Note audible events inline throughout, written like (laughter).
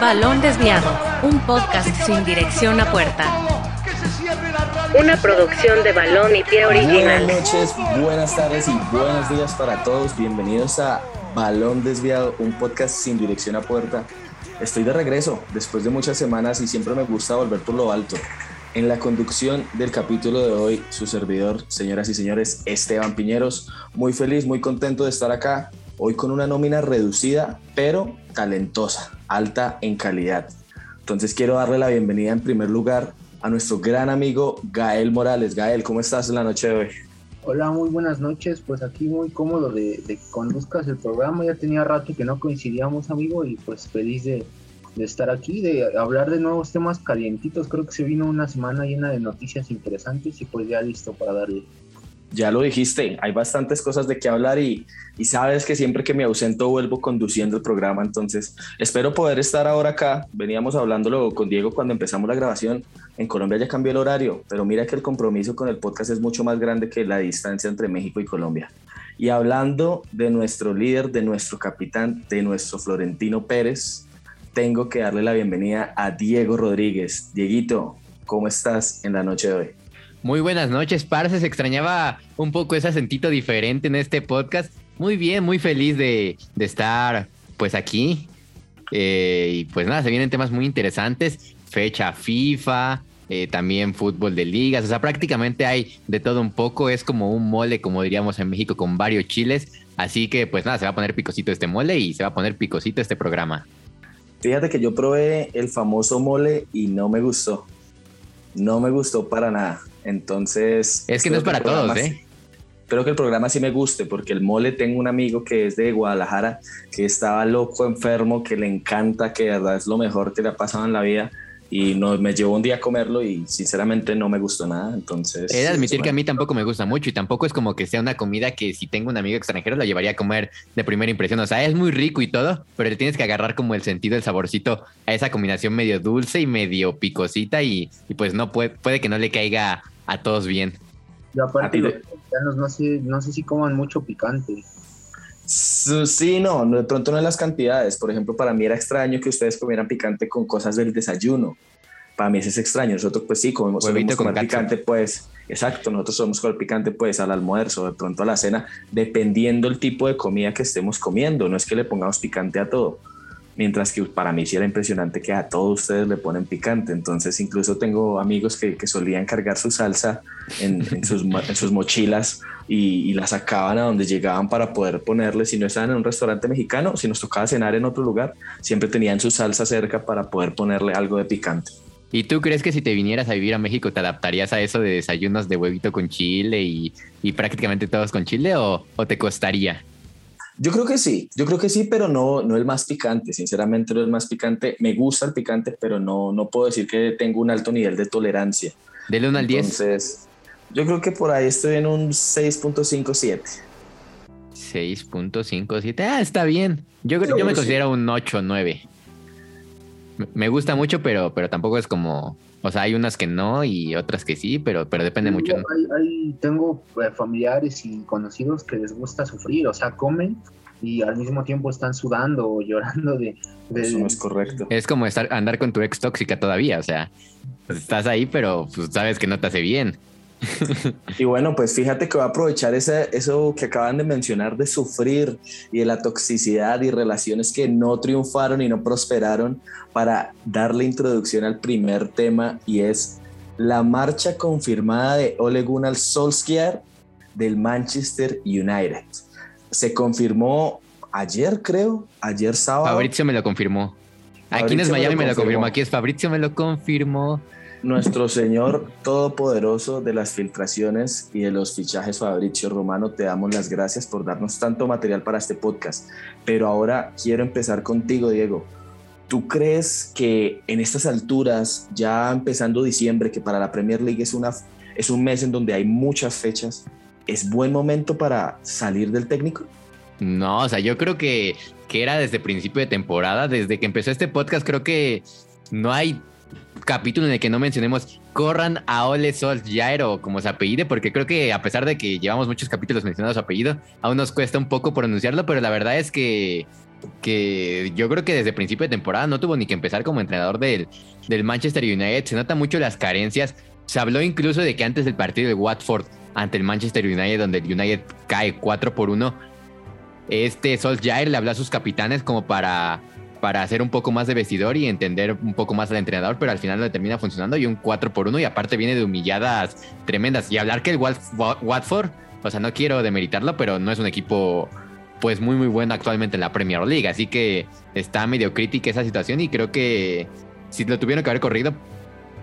Balón Desviado, un podcast sin dirección a puerta. Una producción de Balón y Pie Original. Buenas noches, buenas tardes y buenos días para todos. Bienvenidos a Balón Desviado, un podcast sin dirección a puerta. Estoy de regreso después de muchas semanas y siempre me gusta volver por lo alto. En la conducción del capítulo de hoy, su servidor, señoras y señores, Esteban Piñeros, muy feliz, muy contento de estar acá, hoy con una nómina reducida, pero talentosa, alta en calidad. Entonces quiero darle la bienvenida en primer lugar a nuestro gran amigo Gael Morales. Gael, ¿cómo estás en la noche de hoy? Hola, muy buenas noches. Pues aquí muy cómodo de, de que conduzcas el programa. Ya tenía rato que no coincidíamos, amigo, y pues feliz de, de estar aquí, de hablar de nuevos temas calientitos. Creo que se vino una semana llena de noticias interesantes y pues ya listo para darle. Ya lo dijiste, hay bastantes cosas de qué hablar y, sabes que siempre que me ausento vuelvo conduciendo el programa, entonces espero poder estar ahora acá. Veníamos hablándolo con Diego cuando empezamos la grabación. En Colombia ya cambió el horario, pero mira que el compromiso con el podcast es mucho más grande que la distancia entre México y Colombia. Y hablando de nuestro líder, de nuestro capitán, de nuestro Florentino Pérez, tengo que darle la bienvenida a Diego Rodríguez. Dieguito, ¿cómo estás en la noche de hoy? Muy buenas noches, Parce. Se extrañaba un poco ese acentito diferente en este podcast. Muy bien, muy feliz de, estar pues aquí. Eh, y pues nada, se vienen temas muy interesantes. Fecha FIFA, eh, también fútbol de ligas. O sea, prácticamente hay de todo un poco. Es como un mole, como diríamos en México, con varios chiles. Así que pues nada, se va a poner picosito este mole y se va a poner picosito este programa. Fíjate que yo probé el famoso mole y no me gustó. No me gustó para nada. Entonces. Es que no es para todos, ¿eh? Espero que el programa sí me guste, porque el mole tengo un amigo que es de Guadalajara, que estaba loco, enfermo, que le encanta, que de verdad es lo mejor que le ha pasado en la vida y no, me llevó un día a comerlo y sinceramente no me gustó nada, entonces... He de admitir que a mí tampoco me gusta mucho y tampoco es como que sea una comida que si tengo un amigo extranjero la llevaría a comer de primera impresión, o sea, es muy rico y todo, pero le tienes que agarrar como el sentido, el saborcito a esa combinación medio dulce y medio picosita y, y pues no puede, puede que no le caiga a todos bien. Y aparte, los mexicanos no sé, no sé si coman mucho picante. Sí, no, de pronto no en las cantidades. Por ejemplo, para mí era extraño que ustedes comieran picante con cosas del desayuno. Para mí eso es extraño. Nosotros, pues sí, comemos solemos comer picante, pues, exacto. Nosotros somos comer picante, pues, al almuerzo, de pronto a la cena, dependiendo el tipo de comida que estemos comiendo. No es que le pongamos picante a todo. Mientras que para mí sí era impresionante que a todos ustedes le ponen picante. Entonces, incluso tengo amigos que, que solían cargar su salsa en, en, sus, en sus, mochilas y, y, la sacaban a donde llegaban para poder ponerle. Si no estaban en un restaurante mexicano, si nos tocaba cenar en otro lugar, siempre tenían su salsa cerca para poder ponerle algo de picante. ¿Y tú crees que si te vinieras a vivir a México te adaptarías a eso de desayunos de huevito con chile y, y prácticamente todos con chile o, o te costaría? Yo creo que sí, yo creo que sí, pero no, no el más picante, sinceramente no el más picante. Me gusta el picante, pero no, no puedo decir que tengo un alto nivel de tolerancia. Del 1 al 10. Entonces, yo creo que por ahí estoy en un 6.57. 6.57, ah, está bien. Yo, yo me considero un 8 9. Me gusta mucho, pero, pero tampoco es como o sea, hay unas que no y otras que sí, pero, pero depende Sí, mucho. ¿no? Hay, hay- tengo eh, familiares y conocidos que les gusta sufrir, o sea, comen y al mismo tiempo están sudando o llorando de... de- Eso no es correcto. Es como estar, andar con tu ex tóxica todavía, o sea, pues estás ahí, pero pues, sabes que no te hace bien. Y bueno, pues fíjate que voy a aprovechar ese, eso que acaban de mencionar de sufrir y de la toxicidad y relaciones que no triunfaron y no prosperaron para darle introducción al primer tema y es la marcha confirmada de Ole Gunnar Solskjaer del Manchester United. Se confirmó ayer, creo, ayer sábado. Fabrizio me lo confirmó. Aquí no es me Miami, lo me lo confirmó. Aquí es Fabrizio, me lo confirmó. Nuestro Señor Todopoderoso de las filtraciones y de los fichajes Fabricio Romano, te damos las gracias por darnos tanto material para este podcast. Pero ahora quiero empezar contigo, Diego. ¿Tú crees que en estas alturas, ya empezando diciembre, que para la Premier League es, una, es un mes en donde hay muchas fechas, es buen momento para salir del técnico? No, o sea, yo creo que, que era desde principio de temporada, desde que empezó este podcast, creo que no hay capítulo en el que no mencionemos corran a Ole Solskjaer o como se apellide, porque creo que a pesar de que llevamos muchos capítulos mencionando su apellido, aún nos cuesta un poco pronunciarlo, pero la verdad es que que yo creo que desde principio de temporada no tuvo ni que empezar como entrenador del, del Manchester United. Se nota mucho las carencias. Se habló incluso de que antes del partido de Watford ante el Manchester United, donde el United cae 4 por 1, este Solskjaer le habló a sus capitanes como para, para hacer un poco más de vestidor y entender un poco más al entrenador, pero al final le termina funcionando y un 4 por 1 y aparte viene de humilladas tremendas. Y hablar que el Watford, o sea, no quiero demeritarlo, pero no es un equipo pues muy muy bueno actualmente en la Premier League, así que está medio crítica esa situación y creo que si lo tuvieron que haber corrido,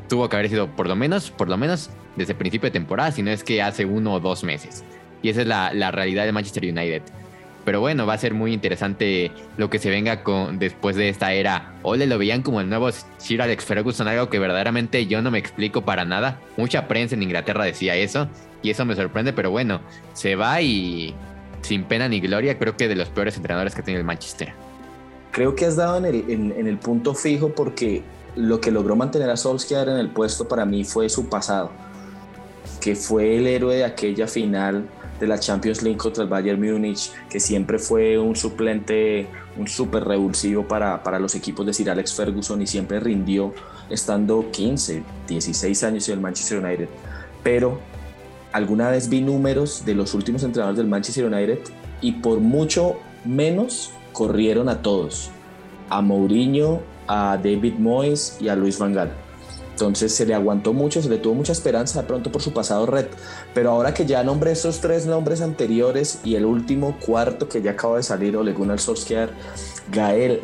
tuvo que haber sido por lo menos, por lo menos desde el principio de temporada, si no es que hace uno o dos meses. Y esa es la, la realidad de Manchester United. Pero bueno, va a ser muy interesante lo que se venga con después de esta era. Ole lo veían como el nuevo Sir Alex Ferguson, algo que verdaderamente yo no me explico para nada. Mucha prensa en Inglaterra decía eso y eso me sorprende, pero bueno, se va y sin pena ni gloria, creo que de los peores entrenadores que tiene el Manchester. Creo que has dado en el, en el punto fijo porque lo que logró mantener a Solskjaer en el puesto para mí fue su pasado, que fue el héroe de aquella final de la Champions League contra el Bayern Múnich, que siempre fue un suplente, un súper revulsivo para, para los equipos de Sir Alex Ferguson y siempre rindió estando 15, 16 años en el Manchester United. Pero alguna vez vi números de los últimos entrenadores del Manchester United y por mucho menos corrieron a todos. A Mourinho, a David Moyes y a Luis Van Gaal. Entonces se le aguantó mucho, se le tuvo mucha esperanza de pronto por su pasado red. Pero ahora que ya nombré esos tres nombres anteriores y el último cuarto que ya acaba de salir, Ole Gunnar Solskjaer, Gael,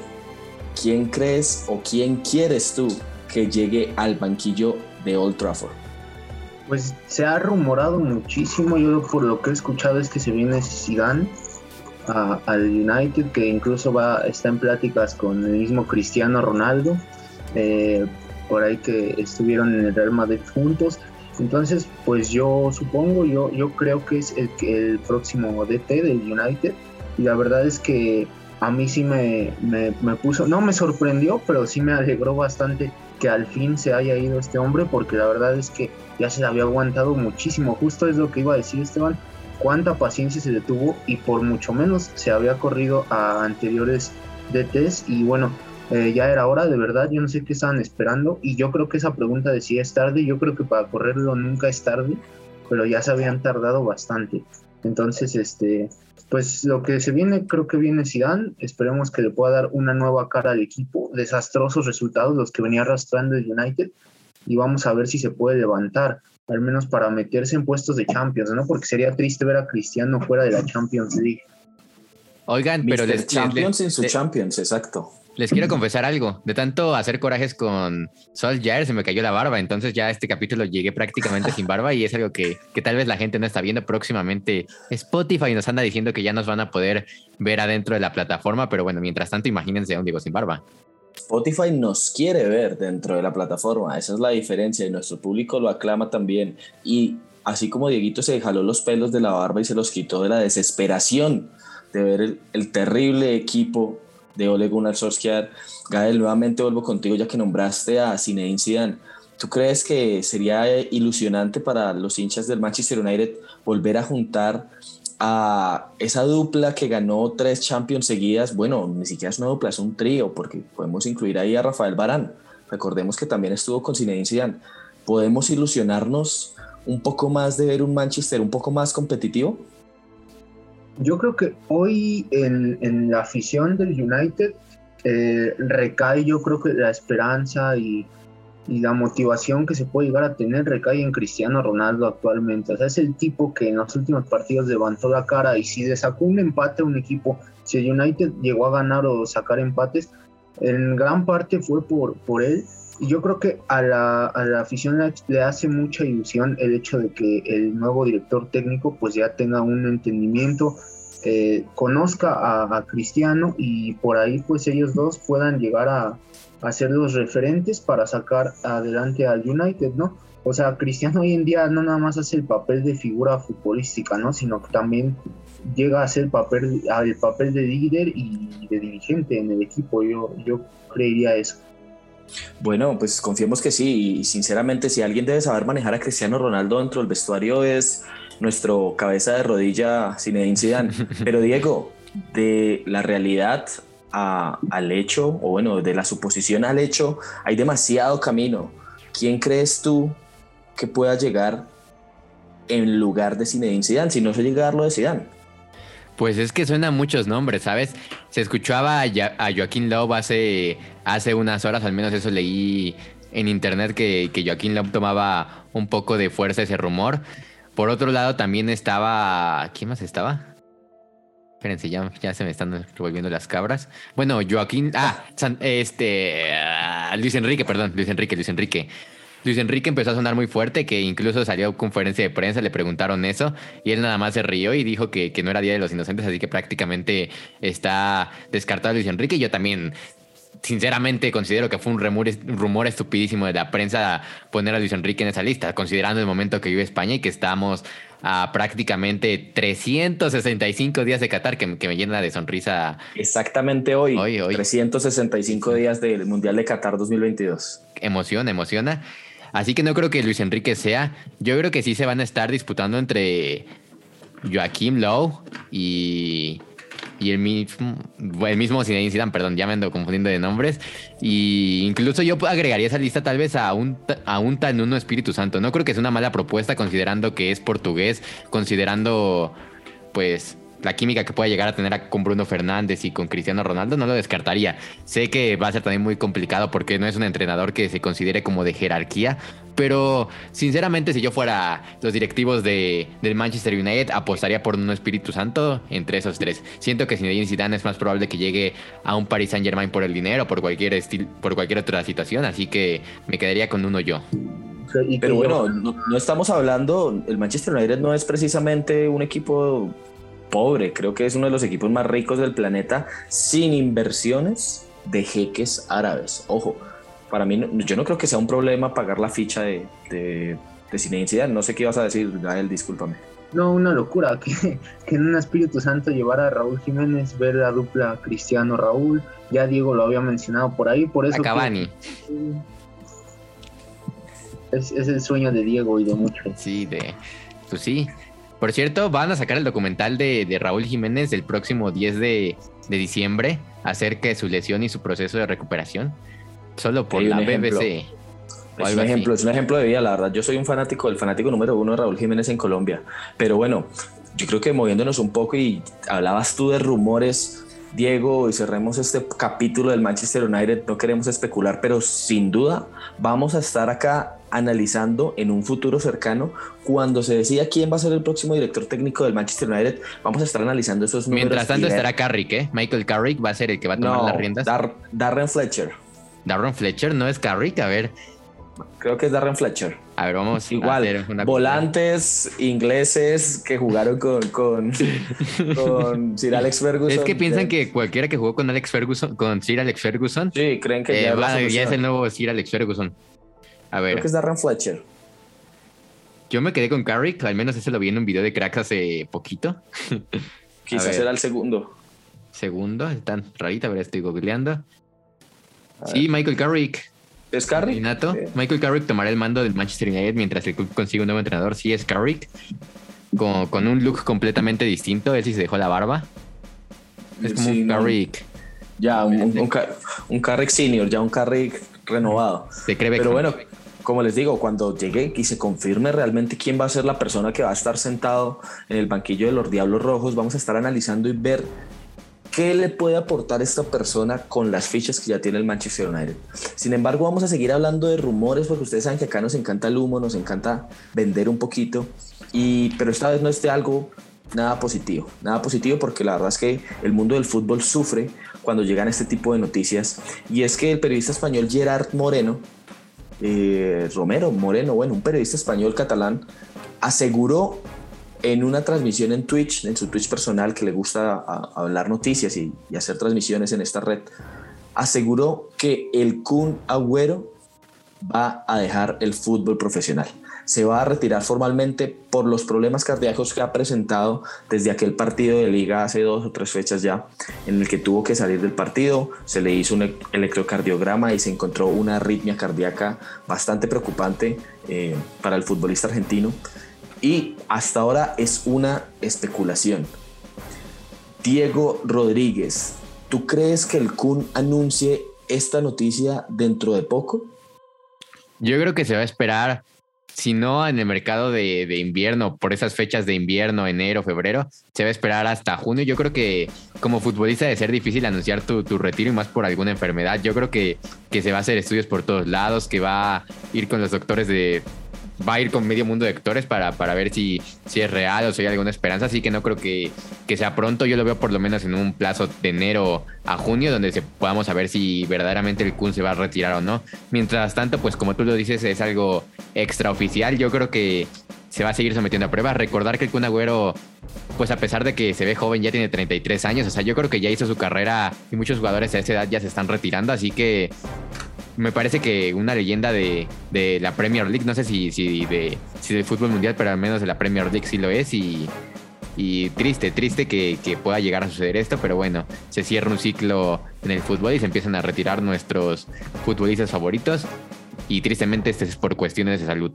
¿quién crees o quién quieres tú que llegue al banquillo de Old Trafford? Pues se ha rumorado muchísimo, yo por lo que he escuchado es que se viene Zidane al United, que incluso va, está en pláticas con el mismo Cristiano Ronaldo, eh, por ahí que estuvieron en el Real Madrid juntos. Entonces, pues yo supongo, yo, yo creo que es el, el próximo DT del United. Y la verdad es que a mí sí me, me, me, puso, no me sorprendió, pero sí me alegró bastante que al fin se haya ido este hombre, porque la verdad es que ya se había aguantado muchísimo. Justo es lo que iba a decir Esteban cuánta paciencia se detuvo y por mucho menos se había corrido a anteriores DTs y bueno, eh, ya era hora, de verdad, yo no sé qué estaban esperando y yo creo que esa pregunta de si es tarde, yo creo que para correrlo nunca es tarde, pero ya se habían tardado bastante. Entonces, este, pues lo que se viene, creo que viene Zidane, esperemos que le pueda dar una nueva cara al equipo, desastrosos resultados los que venía arrastrando el United y vamos a ver si se puede levantar al menos para meterse en puestos de Champions, ¿no? Porque sería triste ver a Cristiano fuera de la Champions League. Oigan, pero les, Champions en su Champions, exacto. Les quiero confesar algo. De tanto hacer corajes con Sol Jair se me cayó la barba. Entonces ya este capítulo llegué prácticamente sin barba y es algo que, que, tal vez la gente no está viendo próximamente. Spotify nos anda diciendo que ya nos van a poder ver adentro de la plataforma, pero bueno, mientras tanto imagínense a un Diego sin barba. Spotify nos quiere ver dentro de la plataforma, esa es la diferencia y nuestro público lo aclama también. Y así como Dieguito se jaló los pelos de la barba y se los quitó de la desesperación de ver el, terrible equipo de Ole Gunnar Solskjaer, Gael, nuevamente vuelvo contigo ya que nombraste a Zinedine Zidane. ¿Tú crees que sería ilusionante para los hinchas del Manchester United volver a juntar a esa dupla que ganó tres Champions seguidas, bueno, ni siquiera es una dupla, es un trío, porque podemos incluir ahí a Rafael Barán. Recordemos que también estuvo con Zinedine Zidane. ¿Podemos ilusionarnos un poco más de ver un Manchester un poco más competitivo? Yo creo que hoy en, la afición del United eh, recae yo creo que la esperanza y y la motivación que se puede llegar a tener recae en Cristiano Ronaldo actualmente. O sea, es el tipo que en los últimos partidos levantó la cara y si le sacó un empate a un equipo, si el United llegó a ganar o sacar empates, en gran parte fue por, por él. Yo creo que a la, a la afición le, hace mucha ilusión el hecho de que el nuevo director técnico pues ya tenga un entendimiento, eh, conozca a, a Cristiano y por ahí pues ellos dos puedan llegar a, hacer los referentes para sacar adelante al United, ¿no? O sea, Cristiano hoy en día no nada más hace el papel de figura futbolística, ¿no? Sino que también llega a el papel, el papel de líder y de dirigente en el equipo. Yo, yo creería eso. Bueno, pues confiemos que sí. Y sinceramente, si alguien debe saber manejar a Cristiano Ronaldo dentro del vestuario es nuestro cabeza de rodilla Zinedine Zidane. (laughs) Pero Diego, de la realidad al hecho, o bueno, de la suposición al hecho, hay demasiado camino. ¿Quién crees tú que pueda llegar en lugar de Zinedine Zidane, si no se llega a lo de Zidane? Pues es que suenan muchos nombres, ¿sabes? Se escuchaba a, Joaquín Love hace, hace unas horas, al menos eso leí en internet, que, que Joaquín Love tomaba un poco de fuerza ese rumor. Por otro lado, también estaba. ¿Quién más estaba? Espérense, ya, ya se me están revolviendo las cabras. Bueno, Joaquín. Ah, este. Ah, Luis Enrique, perdón, Luis Enrique, Luis Enrique. Luis Enrique empezó a sonar muy fuerte, que incluso salió a conferencia de prensa, le preguntaron eso, y él nada más se rió y dijo que, que no era Día de los Inocentes, así que prácticamente está descartado Luis Enrique. Yo también sinceramente considero que fue un rumor, rumor, estupidísimo de la prensa poner a Luis Enrique en esa lista, considerando el momento que vive España y que estamos a prácticamente 365 días de Qatar, que, me llena de sonrisa. Exactamente hoy, hoy, hoy. 365 días del Mundial de Qatar 2022. Emociona, emociona. Así que no creo que Luis Enrique sea. Yo creo que sí se van a estar disputando entre Joaquim Lowe y, y el mismo, el mismo Zinedine Zidane, perdón, ya me ando confundiendo de nombres. Y incluso yo agregaría esa lista tal vez a un, a un Tanuno Espíritu Santo. No creo que sea una mala propuesta considerando que es portugués, considerando pues la química que pueda llegar a tener con Bruno Fernández y con Cristiano Ronaldo, no lo descartaría. Sé que va a ser también muy complicado porque no es un entrenador que se considere como de jerarquía, pero sinceramente si yo fuera los directivos de, del Manchester United, apostaría por un Espíritu Santo entre esos tres. Siento que Zinedine Zidane es más probable que llegue a un Paris Saint Germain por el dinero, por cualquier, estilo, por cualquier otra situación, así que me quedaría con uno yo. Pero bueno, no, no, estamos hablando, el Manchester United no es precisamente un equipo pobre, creo que es uno de los equipos más ricos del planeta sin inversiones de jeques árabes. Ojo, para mí yo no creo que sea un problema pagar la ficha de, de, de No sé qué ibas a decir, Gael, discúlpame. No, una locura que, (laughs) que, en un Espíritu Santo llevara a Raúl Jiménez, ver la dupla Cristiano Raúl. Ya Diego lo había mencionado por ahí, por eso. Cavani. es, es, el sueño de Diego y de muchos. Sí, de. Pues sí, por cierto, van a sacar el documental de, Raúl Jiménez el próximo 10 de, diciembre acerca de su lesión y su proceso de recuperación. Solo por la BBC. Es un, ejemplo, es un ejemplo de vida, la verdad. Yo soy un fanático, el fanático número uno de Raúl Jiménez en Colombia. Pero bueno, yo creo que moviéndonos un poco y hablabas tú de rumores, Diego, y cerremos este capítulo del Manchester United. No queremos especular, pero sin duda vamos a estar acá analizando en un futuro cercano, cuando se decida quién va a ser el próximo director técnico del Manchester United, vamos a estar analizando esos números. Mientras tanto estará Carrick, ¿eh? Michael Carrick va a ser el que va a tomar las riendas. Darren Fletcher. Darren Fletcher no es Carrick, a ver. Creo que es Darren Fletcher. A ver, vamos Igual, a hacer volantes ingleses que jugaron con, con, (laughs) con, Sir Alex Ferguson. Es que piensan que cualquiera que jugó con Alex Ferguson, con Sir Alex Ferguson, sí, creen que ya, eh, ya es el nuevo Sir Alex Ferguson. A ver. Creo que es Darren Fletcher. Yo me quedé con Carrick, al menos ese lo vi en un video de cracks hace poquito. (laughs) Quizás era el segundo. Segundo, tan rarita, a ver, estoy googleando. Sí, Michael Carrick. ¿Es Carrick? Michael Carrick tomará el mando del Manchester United mientras el club consigue un nuevo entrenador. Sí, es Carrick. Con, un look completamente distinto. Él sí se dejó la barba. Es como un Carrick. Ya, un, un, Carrick senior, ya un Carrick renovado. Se cree Pero bueno, como les digo, cuando llegue y se confirme realmente quién va a ser la persona que va a estar sentado en el banquillo de los Diablos Rojos, vamos a estar analizando y ver qué le puede aportar esta persona con las fichas que ya tiene el Manchester United. Sin embargo, vamos a seguir hablando de rumores porque ustedes saben que acá nos encanta el humo, nos encanta vender un poquito, y, pero esta vez no esté algo nada positivo, nada positivo porque la verdad es que el mundo del fútbol sufre cuando llegan este tipo de noticias y es que el periodista español Gerard Moreno, eh, Romero Moreno, bueno, un periodista español catalán, aseguró en una transmisión en Twitch, en su Twitch personal que le gusta hablar noticias y, y, hacer transmisiones en esta red, aseguró que el Kun Agüero va a dejar el fútbol profesional se va a retirar formalmente por los problemas cardíacos que ha presentado desde aquel partido de liga hace dos o tres fechas ya, en el que tuvo que salir del partido, se le hizo un electrocardiograma y se encontró una arritmia cardíaca bastante preocupante eh, para el futbolista argentino. Y hasta ahora es una especulación. Diego Rodríguez ¿Tú crees que el Kun anuncie esta noticia dentro de poco? Yo creo que se va a esperar, si no en el mercado de, invierno, por esas fechas de invierno, enero, febrero, se va a esperar hasta junio. Yo creo que como futbolista debe ser difícil anunciar tu, retiro y más por alguna enfermedad. Yo creo que, que se va a hacer estudios por todos lados, que va a ir con los doctores de, va a ir con medio mundo de actores para, para ver si, si es real o si hay alguna esperanza. Así que no creo que, que, sea pronto. Yo lo veo por lo menos en un plazo de enero a junio, donde se, podamos saber si verdaderamente el Kun se va a retirar o no. Mientras tanto, pues como tú lo dices, es algo extraoficial. Yo creo que se va a seguir sometiendo a pruebas. Recordar que el Kun Agüero, pues a pesar de que se ve joven, ya tiene 33 años. O sea, yo creo que ya hizo su carrera y muchos jugadores a esa edad ya se están retirando. Así que me parece que una leyenda de, la Premier League, no sé si, si, de, si del fútbol mundial, pero al menos de la Premier League sí lo es y, triste, triste que, pueda llegar a suceder esto, pero bueno, se cierra un ciclo en el fútbol y se empiezan a retirar nuestros futbolistas favoritos y tristemente este es por cuestiones de salud.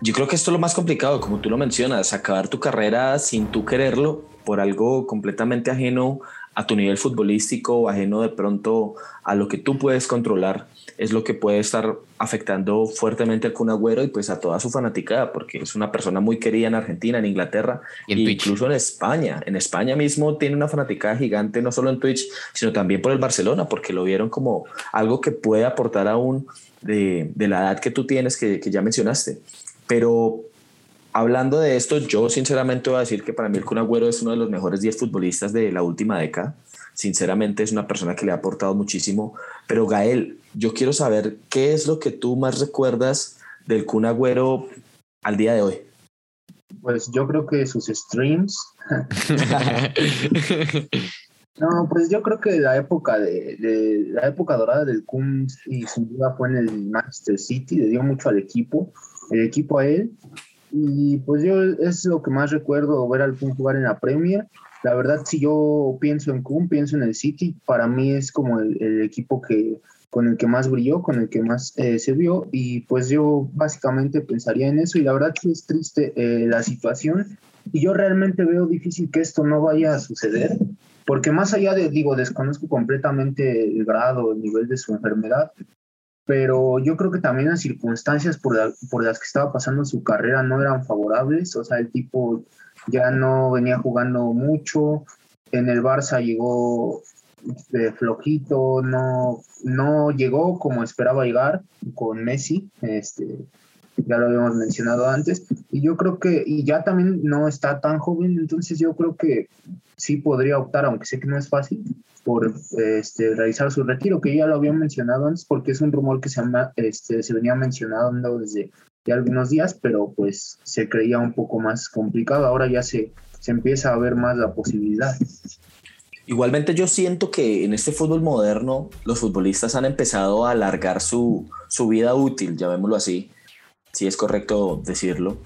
Yo creo que esto es lo más complicado, como tú lo mencionas, acabar tu carrera sin tú quererlo por algo completamente ajeno a tu nivel futbolístico o ajeno de pronto a lo que tú puedes controlar, es lo que puede estar afectando fuertemente al Kun Agüero y pues a toda su fanaticada, porque es una persona muy querida en Argentina, en Inglaterra e incluso en España. En España mismo tiene una fanaticada gigante, no solo en Twitch, sino también por el Barcelona, porque lo vieron como algo que puede aportar aún de, de la edad que tú tienes, que, que ya mencionaste. Pero hablando de esto, yo sinceramente voy a decir que para mí el Kun Agüero es uno de los mejores 10 futbolistas de la última década. Sinceramente es una persona que le ha aportado muchísimo. Pero Gael, yo quiero saber qué es lo que tú más recuerdas del Kun Agüero al día de hoy. Pues yo creo que sus streams. (laughs) no, pues yo creo que la época de, la época dorada del Kun y sin duda fue en el Manchester City, le dio mucho al equipo, el equipo a él y pues yo es lo que más recuerdo ver al Kun jugar en la Premier. La verdad, si yo pienso en Kun, pienso en el City, para mí es como el, equipo que con el que más brilló, con el que más eh, se vio, y pues yo básicamente pensaría en eso, y la verdad que es triste eh, la situación, y yo realmente veo difícil que esto no vaya a suceder, porque más allá de, digo, desconozco completamente el grado, el nivel de su enfermedad, pero yo creo que también las circunstancias por, por las que estaba pasando su carrera no eran favorables, o sea, el tipo ya no venía jugando mucho, en el Barça llegó flojito, no, no llegó como esperaba llegar con Messi, este, ya lo habíamos mencionado antes, y yo creo que, y ya también no está tan joven, entonces yo creo que sí podría optar, aunque sé que no es fácil, por este, realizar su retiro, que ya lo había mencionado antes, porque es un rumor que se, este, se venía mencionando desde algunos días, pero pues se creía un poco más complicado. Ahora ya se, se empieza a ver más la posibilidad. Igualmente yo siento que en este fútbol moderno los futbolistas han empezado a alargar su, su vida útil, llamémoslo así, si es correcto decirlo,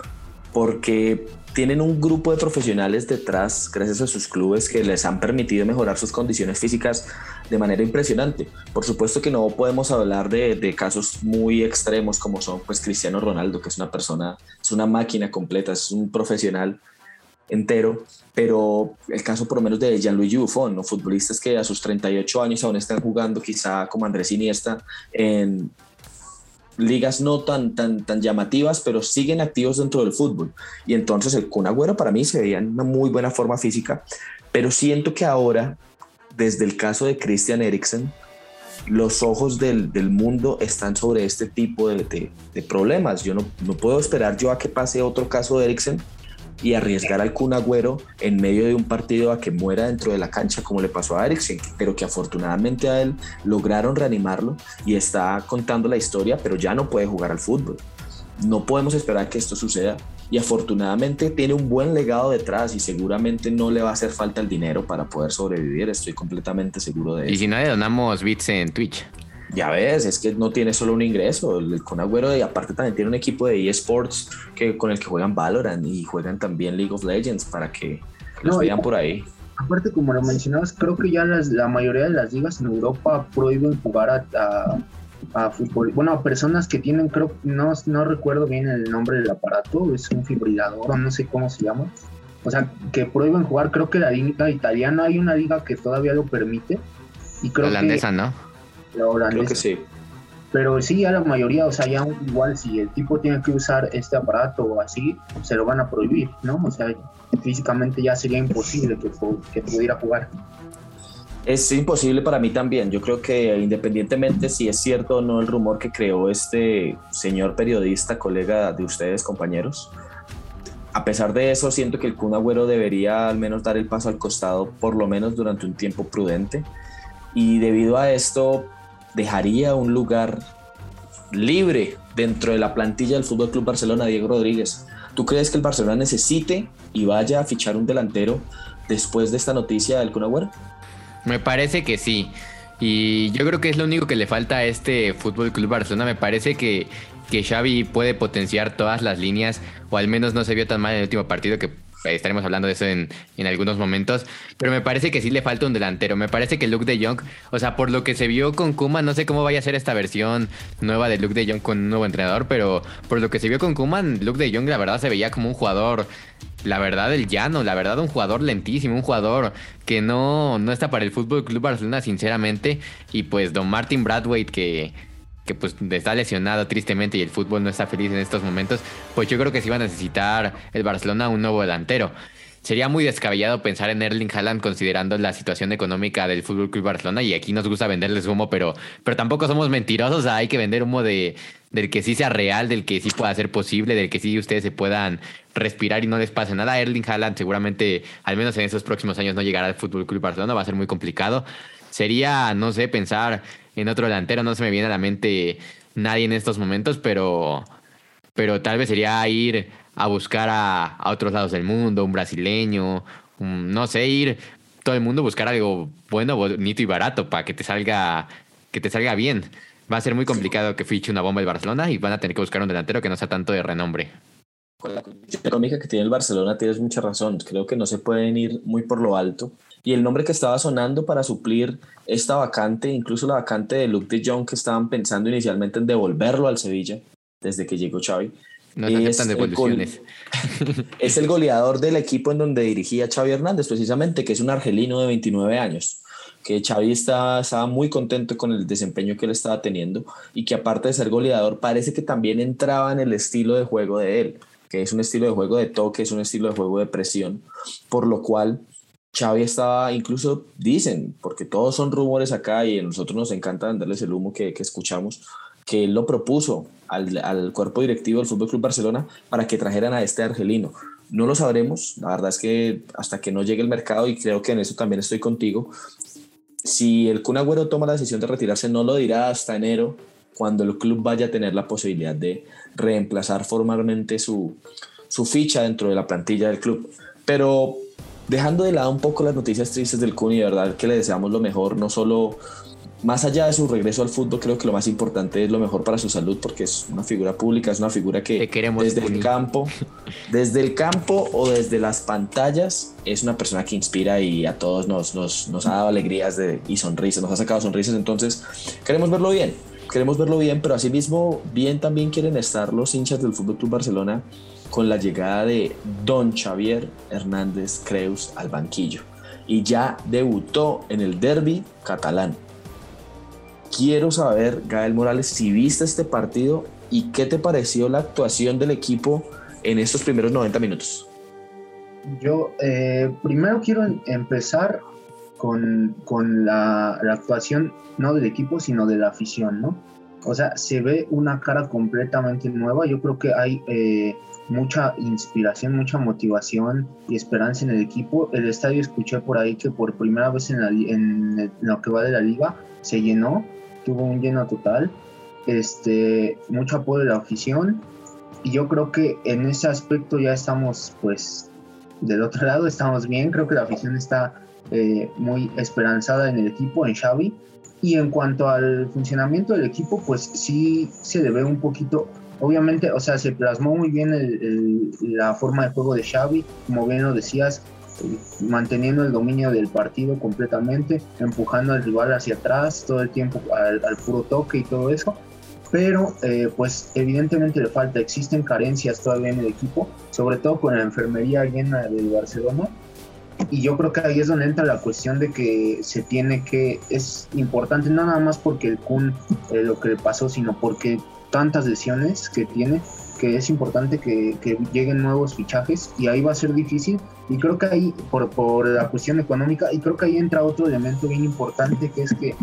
porque tienen un grupo de profesionales detrás, gracias a sus clubes, que les han permitido mejorar sus condiciones físicas de manera impresionante. Por supuesto que no podemos hablar de, casos muy extremos como son pues Cristiano Ronaldo, que es una persona, es una máquina completa, es un profesional entero, pero el caso por lo menos de Gianluigi Buffon, ¿no? futbolistas que a sus 38 años aún están jugando quizá como Andrés Iniesta en ligas no tan, tan, tan llamativas, pero siguen activos dentro del fútbol. Y entonces el Kun Agüero para mí se veía en una muy buena forma física, pero siento que ahora, desde el caso de Christian Eriksen, los ojos del, del mundo están sobre este tipo de, de, problemas. Yo no, no, puedo esperar yo a que pase otro caso de Eriksen y arriesgar al Kun Agüero en medio de un partido a que muera dentro de la cancha como le pasó a Eriksen, pero que afortunadamente a él lograron reanimarlo y está contando la historia, pero ya no puede jugar al fútbol. No podemos esperar que esto suceda y afortunadamente tiene un buen legado detrás y seguramente no le va a hacer falta el dinero para poder sobrevivir, estoy completamente seguro de eso. Y si no le donamos bits en Twitch. Ya ves, es que no tiene solo un ingreso. El Con Agüero, y aparte, también tiene un equipo de eSports que, con el que juegan Valorant y juegan también League of Legends para que los vean por ahí. Aparte, como lo mencionabas, creo que ya la mayoría de las ligas en Europa prohíben jugar a, a, fútbol. Bueno, a personas que tienen, creo, no, no recuerdo bien el nombre del aparato, es un fibrilador o no sé cómo se llama o sea, que prueben jugar. Creo que la liga italiana hay una liga que todavía lo permite. Y creo la holandesa, ¿no? La holandesa. Creo que sí. Pero sí, ya la mayoría, o sea, ya igual si el tipo tiene que usar este aparato o así, se lo van a prohibir, ¿no? O sea, físicamente ya sería imposible que, que pudiera jugar. Es imposible para mí también. Yo creo que independientemente si es cierto o no el rumor que creó este señor periodista, colega de ustedes, compañeros, a pesar de eso, siento que el Kun Agüero debería al menos dar el paso al costado, por lo menos durante un tiempo prudente. Y debido a esto, dejaría un lugar libre dentro de la plantilla del Fútbol Club Barcelona, Diego Rodríguez. ¿Tú crees que el Barcelona necesite y vaya a fichar un delantero después de esta noticia del Kun? Me parece que sí. Y yo creo que es lo único que le falta a este Fútbol Club Barcelona. Me parece que que Xavi puede potenciar todas las líneas, o al menos no se vio tan mal en el último partido que estaremos hablando de eso en, algunos momentos, pero me parece que sí le falta un delantero. Me parece que Luke de Jong, o sea, por lo que se vio con Kuma, no sé cómo vaya a ser esta versión nueva de Luke de Jong con un nuevo entrenador, pero por lo que se vio con Kuman, Luke de Jong la verdad se veía como un jugador, la verdad del llano, la verdad un jugador lentísimo, un jugador que no, no está para el Fútbol Club Barcelona, sinceramente, y pues Don Martin Bradwaite que que pues está lesionado tristemente y el fútbol no está feliz en estos momentos, pues yo creo que sí va a necesitar el Barcelona un nuevo delantero. Sería muy descabellado pensar en Erling Haaland considerando la situación económica del Fútbol Club Barcelona y aquí nos gusta venderles humo, pero, pero tampoco somos mentirosos, hay que vender humo de, del que sí sea real, del que sí pueda ser posible, del que sí ustedes se puedan respirar y no les pase nada. Erling Haaland seguramente, al menos en esos próximos años, no llegará al Fútbol Club Barcelona, va a ser muy complicado. Sería, no sé, pensar en otro delantero. No se me viene a la mente nadie en estos momentos, pero, pero tal vez sería ir a buscar a, otros lados del mundo, un brasileño, no sé, ir todo el mundo buscar algo bueno, bonito y barato para que te salga, que te salga bien. Va a ser muy complicado que fiche una bomba el Barcelona y van a tener que buscar un delantero que no sea tanto de renombre. Con la económica que tiene el Barcelona tienes mucha razón. Creo que no se pueden ir muy por lo alto y el nombre que estaba sonando para suplir esta vacante, incluso la vacante de Luke de Jong que estaban pensando inicialmente en devolverlo al Sevilla desde que llegó Xavi. No es, devoluciones. (laughs) es el goleador del equipo en donde dirigía Xavi Hernández, precisamente, que es un argelino de 29 años que Xavi estaba, estaba, muy contento con el desempeño que él estaba teniendo y que aparte de ser goleador parece que también entraba en el estilo de juego de él, que es un estilo de juego de toque, es un estilo de juego de presión, por lo cual Xavi estaba, incluso dicen, porque todos son rumores acá y nosotros nos encanta venderles el humo que, que escuchamos, que él lo propuso al, al, cuerpo directivo del Fútbol Club Barcelona para que trajeran a este argelino. No lo sabremos, la verdad es que hasta que no llegue el mercado, y creo que en eso también estoy contigo, si el Kun toma la decisión de retirarse, no lo dirá hasta enero, cuando el club vaya a tener la posibilidad de reemplazar formalmente su, su ficha dentro de la plantilla del club. Pero dejando de lado un poco las noticias tristes del Kun y de verdad que le deseamos lo mejor, no solo más allá de su regreso al fútbol, creo que lo más importante es lo mejor para su salud, porque es una figura pública, es una figura que desde el campo, desde el campo o desde las pantallas, es una persona que inspira y a todos nos, nos, nos ha dado alegrías de, y sonrisas, nos ha sacado sonrisas. Entonces, queremos verlo bien, queremos verlo bien, pero asimismo, bien también quieren estar los hinchas del Fútbol Club Barcelona con la llegada de Don Xavier Hernández Creus al banquillo y ya debutó en el derby catalán. Quiero saber, Gael Morales, si viste este partido y qué te pareció la actuación del equipo en estos primeros 90 minutos. Yo eh, primero quiero empezar con, con la, la, actuación no del equipo, sino de la afición, ¿no? O sea, se ve una cara completamente nueva. Yo creo que hay eh, mucha inspiración, mucha motivación y esperanza en el equipo. El estadio escuché por ahí que por primera vez en, en, lo que va de la liga se llenó, tuvo un lleno total, este, mucho apoyo de la afición y yo creo que en ese aspecto ya estamos pues del otro lado, estamos bien, creo que la afición está eh, muy esperanzada en el equipo, en Xavi. Y en cuanto al funcionamiento del equipo, pues sí se le ve un poquito obviamente, o sea, se plasmó muy bien la forma de juego de Xavi, como bien lo decías, manteniendo el dominio del partido completamente, empujando al rival hacia atrás todo el tiempo al, puro toque y todo eso. pero eh, pues evidentemente le falta, existen carencias todavía en el equipo, sobre todo con la enfermería llena del Barcelona. Y yo creo que ahí es donde entra la cuestión de que se tiene que, es importante no nada más porque el Kun eh, lo que le pasó, sino porque tantas lesiones que tiene, que es importante que, que, lleguen nuevos fichajes y ahí va a ser difícil. Y creo que ahí, por, por la cuestión económica, y creo que ahí entra otro elemento bien importante, que es que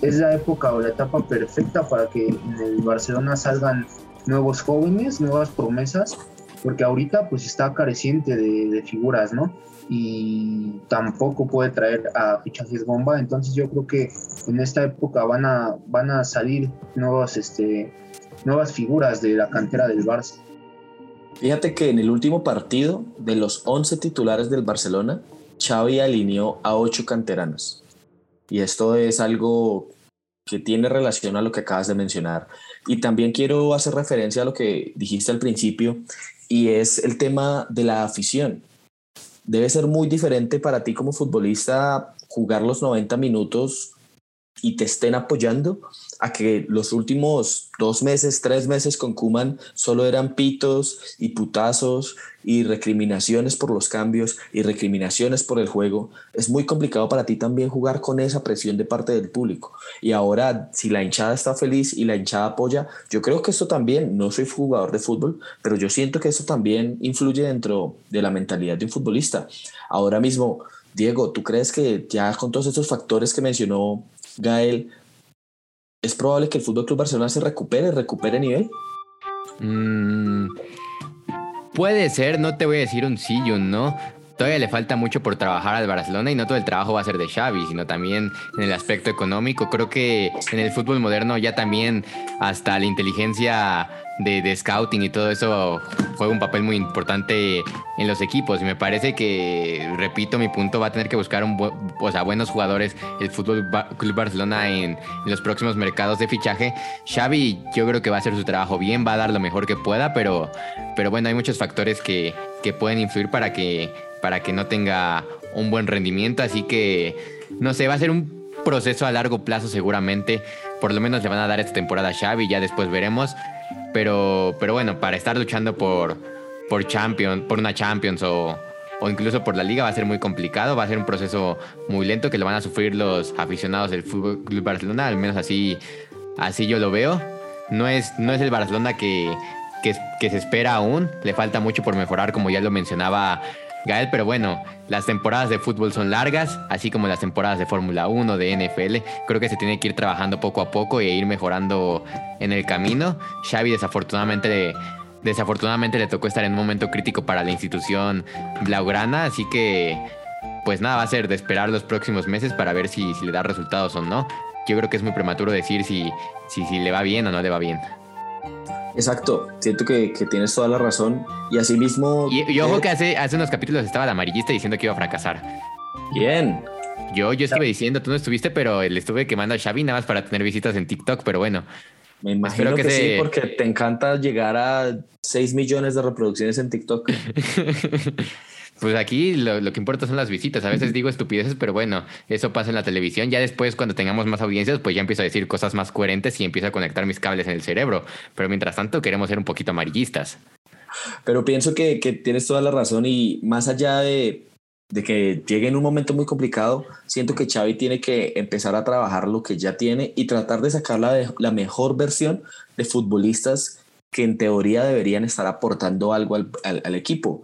es la época o la etapa perfecta para que en el Barcelona salgan nuevos jóvenes, nuevas promesas, porque ahorita pues está careciente de, figuras, ¿no? Y tampoco puede traer a fichajes bomba, entonces yo creo que en esta época van a, van a salir nuevas, este, nuevas figuras de la cantera del Barça. Fíjate que en el último partido de los 11 titulares del Barcelona, Xavi alineó a 8 canteranos. Y esto es algo que tiene relación a lo que acabas de mencionar. Y también quiero hacer referencia a lo que dijiste al principio, y es el tema de la afición. Debe ser muy diferente para ti como futbolista jugar los 90 minutos y te estén apoyando a que los últimos dos meses, tres meses con Kuman solo eran pitos y putazos y recriminaciones por los cambios y recriminaciones por el juego. Es muy complicado para ti también jugar con esa presión de parte del público. Y ahora, si la hinchada está feliz y la hinchada apoya, yo creo que esto también, no soy jugador de fútbol, pero yo siento que eso también influye dentro de la mentalidad de un futbolista. Ahora mismo, Diego, ¿tú crees que ya con todos estos factores que mencionó Gael, ¿es probable que el Fútbol Club Barcelona se recupere, recupere nivel? Mm, puede ser, no te voy a decir un sí no. Todavía le falta mucho por trabajar al Barcelona y no todo el trabajo va a ser de Xavi, sino también en el aspecto económico. Creo que en el fútbol moderno ya también hasta la inteligencia de, scouting y todo eso juega un papel muy importante en los equipos. Y me parece que, repito, mi punto va a tener que buscar un buenos jugadores el Fútbol Club Barcelona en, los próximos mercados de fichaje. Xavi, yo creo que va a hacer su trabajo bien, va a dar lo mejor que pueda, pero, pero bueno, hay muchos factores que, que pueden influir para que, para que no tenga un buen rendimiento. Así que, no sé, va a ser un proceso a largo plazo seguramente. Por lo menos le van a dar esta temporada a Xavi, ya después veremos. Pero, pero bueno, para estar luchando por, por, Champions, por una Champions o, o incluso por la liga va a ser muy complicado, va a ser un proceso muy lento que lo van a sufrir los aficionados del Fútbol Club Barcelona, al menos así, así yo lo veo. No es, no es el Barcelona que, que, que se espera aún, le falta mucho por mejorar, como ya lo mencionaba Gael, pero bueno, las temporadas de fútbol son largas, así como las temporadas de Fórmula 1, de NFL. Creo que se tiene que ir trabajando poco a poco e ir mejorando en el camino. Xavi desafortunadamente, desafortunadamente le tocó estar en un momento crítico para la institución blaugrana, así que pues nada, va a ser de esperar los próximos meses para ver si, si le da resultados o no. Yo creo que es muy prematuro decir si, si, si le va bien o no le va bien. Exacto, siento que, tienes toda la razón. Y asimismo. Y, y ojo que hace, hace unos capítulos estaba la amarillista diciendo que iba a fracasar. Bien. Yo, yo estuve diciendo, tú no estuviste, pero le estuve quemando a Xavi nada más para tener visitas en TikTok, pero bueno. Me imagino que, sí, porque te encanta llegar a 6 millones de reproducciones en TikTok. (laughs) Pues aquí lo, que importa son las visitas. A veces digo estupideces, pero bueno, eso pasa en la televisión. Ya después, cuando tengamos más audiencias, pues ya empiezo a decir cosas más coherentes y empiezo a conectar mis cables en el cerebro. Pero mientras tanto, queremos ser un poquito amarillistas. Pero pienso que, tienes toda la razón y más allá de, de que llegue en un momento muy complicado, siento que Xavi tiene que empezar a trabajar lo que ya tiene y tratar de sacar la, la mejor versión de futbolistas que en teoría deberían estar aportando algo al, al equipo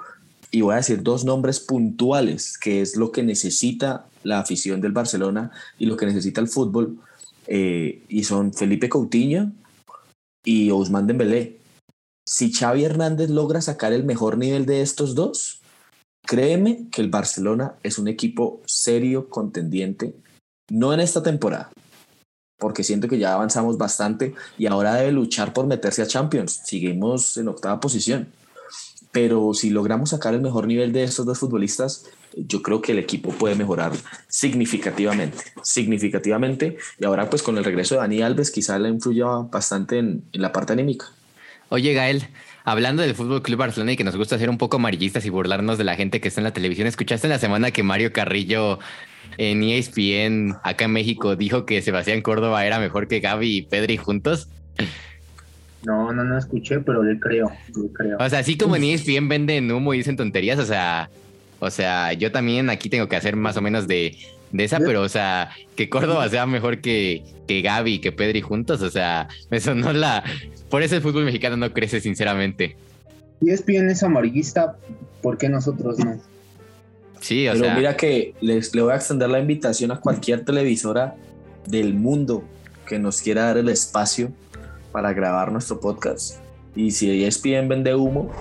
y voy a decir dos nombres puntuales, que es lo que necesita la afición del Barcelona y lo que necesita el fútbol, eh, y son Felipe Coutinho y Ousmane Dembélé. Si Xavi Hernández logra sacar el mejor nivel de estos dos, créeme que el Barcelona es un equipo serio, contendiente, no en esta temporada, porque siento que ya avanzamos bastante y ahora debe luchar por meterse a Champions. Seguimos en octava posición pero si logramos sacar el mejor nivel de estos dos futbolistas, yo creo que el equipo puede mejorar significativamente, significativamente. Y ahora pues con el regreso de Dani Alves quizá le influya bastante en, la parte anímica. Oye Gael, hablando del Fútbol Club Barcelona y que nos gusta ser un poco amarillistas y burlarnos de la gente que está en la televisión, ¿escuchaste en la semana que Mario Carrillo en ESPN acá en México dijo que Sebastián Córdoba era mejor que Gaby y Pedri juntos? No, no, no escuché, pero le creo, le creo. O sea, así como en ESPN venden humo y dicen tonterías, o sea, o sea, yo también aquí tengo que hacer más o menos de, de esa, pero o sea, que Córdoba sea mejor que, que Gaby y que Pedri juntos, o sea, eso no la... Por eso el fútbol mexicano no crece, sinceramente. Y ESPN es amarillista, ¿por qué nosotros no? Sí, o Pero sea... mira que les, le voy a extender la invitación a cualquier televisora del mundo que nos quiera dar el espacio para grabar nuestro podcast. Y si ESPN vende humo,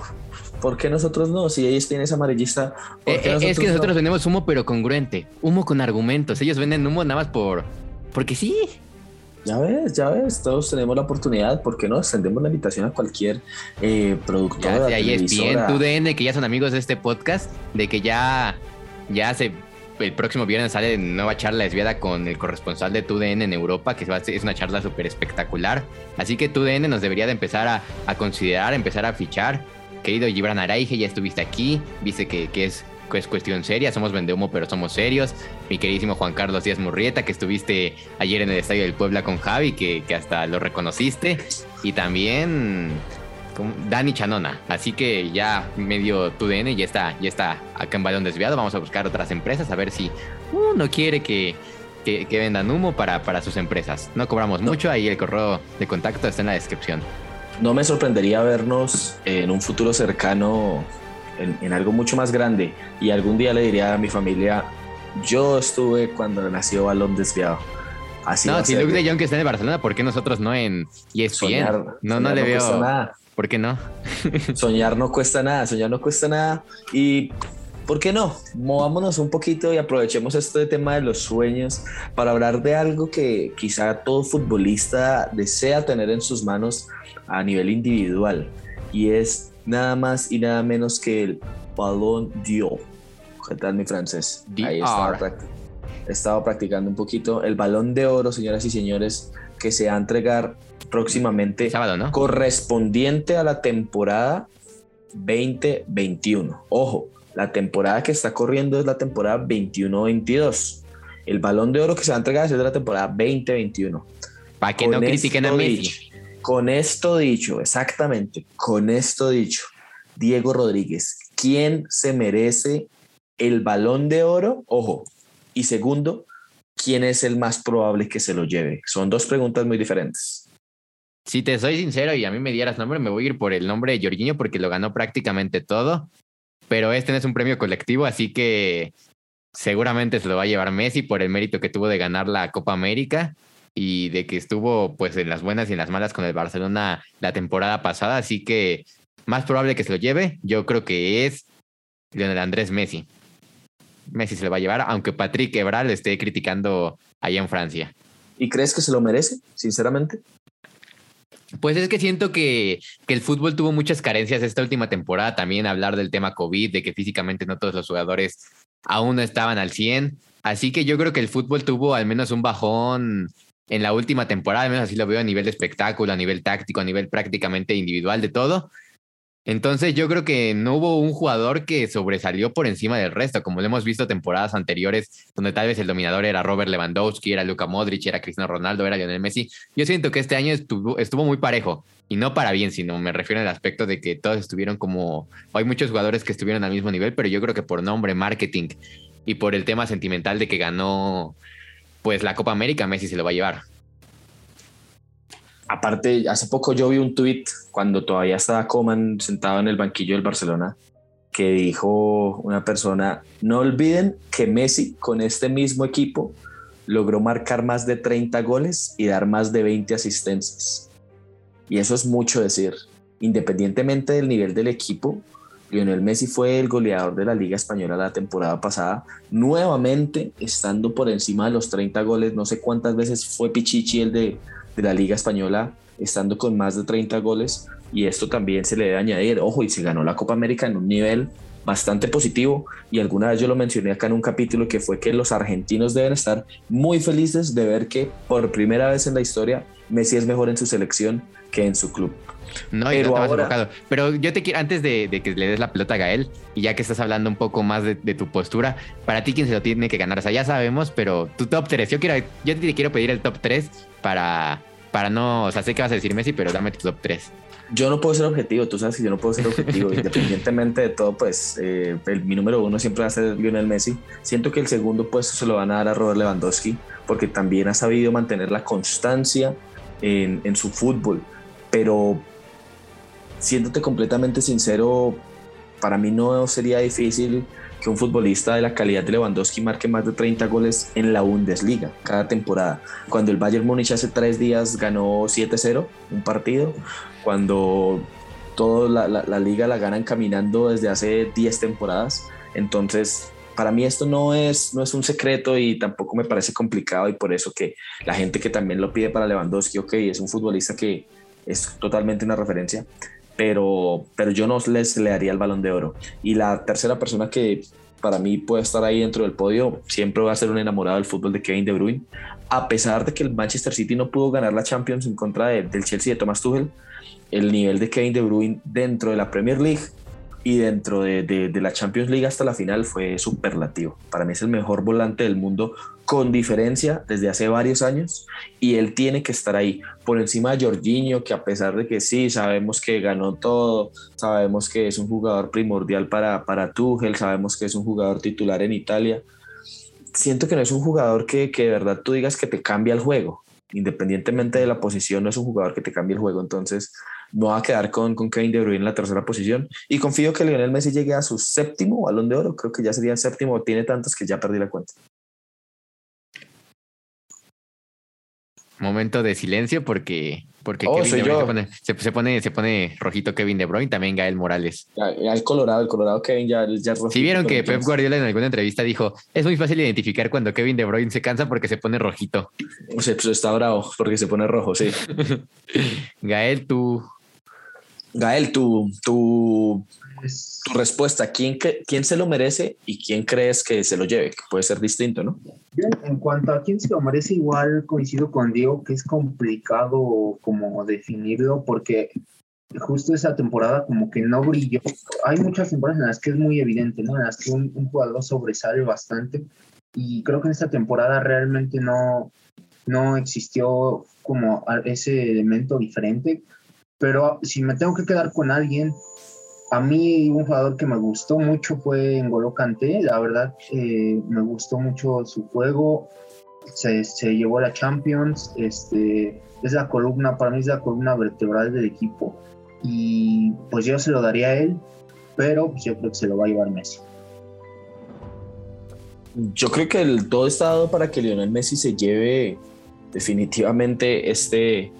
¿por qué nosotros no? Si ESPN es amarillista, ¿por Eh, qué eh, nosotros es que nosotros no? vendemos humo pero congruente, humo con argumentos. Ellos venden humo nada más por... Porque sí. Ya ves, ya ves, todos tenemos la oportunidad, ¿por qué no? Extendemos la invitación a cualquier eh, productora, Ya sea ESPN. TUDN, que ya son amigos de este podcast, de que ya, ya se, el próximo viernes sale nueva charla desviada con el corresponsal de TUDN en Europa, que es una charla súper espectacular. Así que TUDN nos debería de empezar a, considerar, empezar a fichar. Querido Gibran Araige, ya estuviste aquí, viste que, es, cuestión seria, somos vendehumo pero somos serios. Mi queridísimo Juan Carlos Díaz Murrieta, que estuviste ayer en el Estadio del Puebla con Javi, que, hasta lo reconociste. Y también Dani Chanona. Así que ya medio tu DN ya está, ya está acá en balón desviado. Vamos a buscar otras empresas a ver si uno quiere que, que, que vendan humo para, para sus empresas. No cobramos mucho, ahí el correo de contacto está en la descripción. No me sorprendería vernos en un futuro cercano en, en algo mucho más grande y algún día le diría a mi familia, yo estuve cuando nació Balón Desviado. Así no, si. Luke de Jong que está en el Barcelona, ¿por qué nosotros no en ESPN? Soñar, no, no le veo. nada. ¿Por qué no? Soñar no cuesta nada, soñar no cuesta nada. Y, ¿por qué no? Movámonos un poquito y aprovechemos este tema de los sueños para hablar de algo que quizá todo futbolista desea tener en sus manos a nivel individual. Y es nada más y nada menos que el Ballon d'Or. ¿Qué tal mi francés? Ahí estaba, estaba practicando un poquito. El Balón de Oro, señoras y señores, que se va a entregar próximamente Sábado, ¿no? correspondiente a la temporada 2021. Ojo, la temporada que está corriendo es la temporada 21-22. El balón de oro que se va a entregar es de la temporada 2021. Para que Con no critiquen a Messi. dicho, con esto dicho, exactamente, con esto dicho, Diego Rodríguez, ¿quién se merece el balón de oro? Ojo, y segundo, ¿quién es el más probable que se lo lleve? Son dos preguntas muy diferentes. Si te soy sincero y a mí me dieras nombre, me voy a ir por el nombre de Jorginho porque lo ganó prácticamente todo. Pero este no es un premio colectivo, así que seguramente se lo va a llevar Messi por el mérito que tuvo de ganar la Copa América y de que estuvo pues en las buenas y en las malas con el Barcelona la temporada pasada. Así que más probable que se lo lleve, yo creo que es Lionel Andrés Messi. Messi se lo va a llevar, aunque Patrick Ebral esté criticando allá en Francia. ¿Y crees que se lo merece, sinceramente? Pues es que siento que, que, el fútbol tuvo muchas carencias esta última temporada. También hablar del tema COVID, de que físicamente no todos los jugadores aún no estaban al 100. Así que yo creo que el fútbol tuvo al menos un bajón en la última temporada, al menos así lo veo a nivel de espectáculo, a nivel táctico, a nivel prácticamente individual de todo. Entonces yo creo que no hubo un jugador que sobresalió por encima del resto, como lo hemos visto temporadas anteriores, donde tal vez el dominador era Robert Lewandowski, era Luka Modric, era Cristiano Ronaldo, era Lionel Messi. Yo siento que este año estuvo, estuvo muy parejo, y no para bien, sino me refiero al aspecto de que todos estuvieron como, hay muchos jugadores que estuvieron al mismo nivel, pero yo creo que por nombre, marketing y por el tema sentimental de que ganó pues la Copa América, Messi se lo va a llevar. Aparte, hace poco yo vi un tweet cuando todavía estaba Coman sentado en el banquillo del Barcelona que dijo una persona, no olviden que Messi con este mismo equipo logró marcar más de 30 goles y dar más de 20 asistencias. Y eso es mucho decir. Independientemente del nivel del equipo, Lionel Messi fue el goleador de la Liga Española la temporada pasada, nuevamente estando por encima de los 30 goles. No sé cuántas veces fue Pichichi el de, de la Liga Española, estando con más de 30 goles. Y esto también se le debe añadir. Ojo, y se ganó la Copa América en un nivel bastante positivo. Y alguna vez yo lo mencioné acá en un capítulo que fue que los argentinos deben estar muy felices de ver que por primera vez en la historia Messi es mejor en su selección que en su club. No, pero, no ahora... equivocado. pero yo te quiero, antes de, de, que le des la pelota a Gael, y ya que estás hablando un poco más de, de, tu postura, para ti quién se lo tiene que ganar, o sea, ya sabemos, pero tu top 3, yo quiero, yo te quiero pedir el top 3 para, para no, o sea, sé que vas a decir Messi, pero dame tu top 3. Yo no puedo ser objetivo, tú sabes que yo no puedo ser objetivo, (laughs) independientemente de todo, pues eh, el, mi número uno siempre va a ser Lionel Messi. Siento que el segundo puesto se lo van a dar a Robert Lewandowski, porque también ha sabido mantener la constancia en, en su fútbol, pero siéndote completamente sincero, para mí no sería difícil que un futbolista de la calidad de Lewandowski marque más de 30 goles en la Bundesliga cada temporada. Cuando el Bayern Múnich hace tres días ganó 7-0 un partido, cuando toda la, liga la ganan caminando desde hace 10 temporadas. Entonces, para mí esto no es, no es un secreto y tampoco me parece complicado y por eso que la gente que también lo pide para Lewandowski, ok, es un futbolista que es totalmente una referencia, pero, pero yo no les le daría el balón de oro. Y la tercera persona que para mí puede estar ahí dentro del podio siempre va a ser un enamorado del fútbol de Kevin De Bruyne. A pesar de que el Manchester City no pudo ganar la Champions en contra del Chelsea de Thomas Tuchel, el nivel de Kevin De Bruyne dentro de la Premier League y dentro de, la Champions League hasta la final fue superlativo. Para mí es el mejor volante del mundo con diferencia desde hace varios años y él tiene que estar ahí por encima de Jorginho que a pesar de que sí, sabemos que ganó todo, sabemos que es un jugador primordial para, para Tuchel, sabemos que es un jugador titular en Italia, siento que no es un jugador que, que de verdad tú digas que te cambia el juego independientemente de la posición, no es un jugador que te cambie el juego. Entonces, no va a quedar con, con Kevin De Bruyne en la tercera posición. Y confío que Lionel Messi llegue a su séptimo balón de oro. Creo que ya sería el séptimo. Tiene tantos que ya perdí la cuenta. Momento de silencio porque, porque oh, Kevin de Bruyne se, pone, se, pone, rojito Kevin De Bruyne, también Gael Morales. Ya, el Colorado, el Colorado Kevin ya, ya es rojito. Si vieron que Pep Guardiola en alguna entrevista dijo, es muy fácil identificar cuando Kevin De Bruyne se cansa porque se pone rojito. O sea, pues está bravo porque se pone rojo, sí. (laughs) Gael, tú, Gael, tu, tu, tu respuesta, ¿quién, ¿quién se lo merece y quién crees que se lo lleve? Que puede ser distinto, ¿no? En cuanto a quién se lo merece, igual coincido con Diego que es complicado como definirlo porque justo esa temporada como que no brilló. Hay muchas temporadas en las que es muy evidente, ¿no? En las que un, un jugador sobresale bastante y creo que en esta temporada realmente no, no existió como ese elemento diferente pero si me tengo que quedar con alguien, a mí un jugador que me gustó mucho fue N'Golo Kanté, la verdad eh, me gustó mucho su juego, se, se, llevó la Champions, este, es la columna, para mí es la columna vertebral del equipo. Y pues yo se lo daría a él, pero pues yo creo que se lo va a llevar Messi. Yo creo que todo está dado para que Lionel Messi se lleve definitivamente este,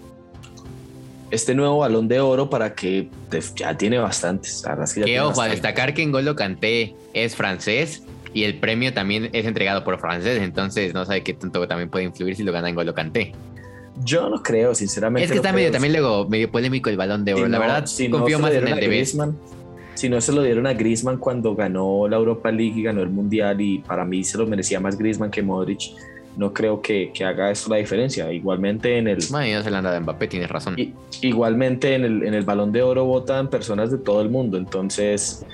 este nuevo balón de oro para que ya tiene bastantes. que ojo, a destacar que N'Golo Kanté es francés y el premio también es entregado por francés, entonces no sabe qué tanto también puede influir si lo gana N'Golo Kanté. Yo no creo, sinceramente. Es que está medio, también luego medio polémico el balón de oro. la verdad, confío más en el de Griezmann. Si no se lo dieron a Griezmann cuando ganó la Europa League y ganó el Mundial y para mí se lo merecía más Griezmann que Modric no creo que, haga eso la diferencia. Igualmente en el... Nueva Zelanda de Mbappé, tienes razón. igualmente en el, en el balón de oro votan personas de todo el mundo, entonces...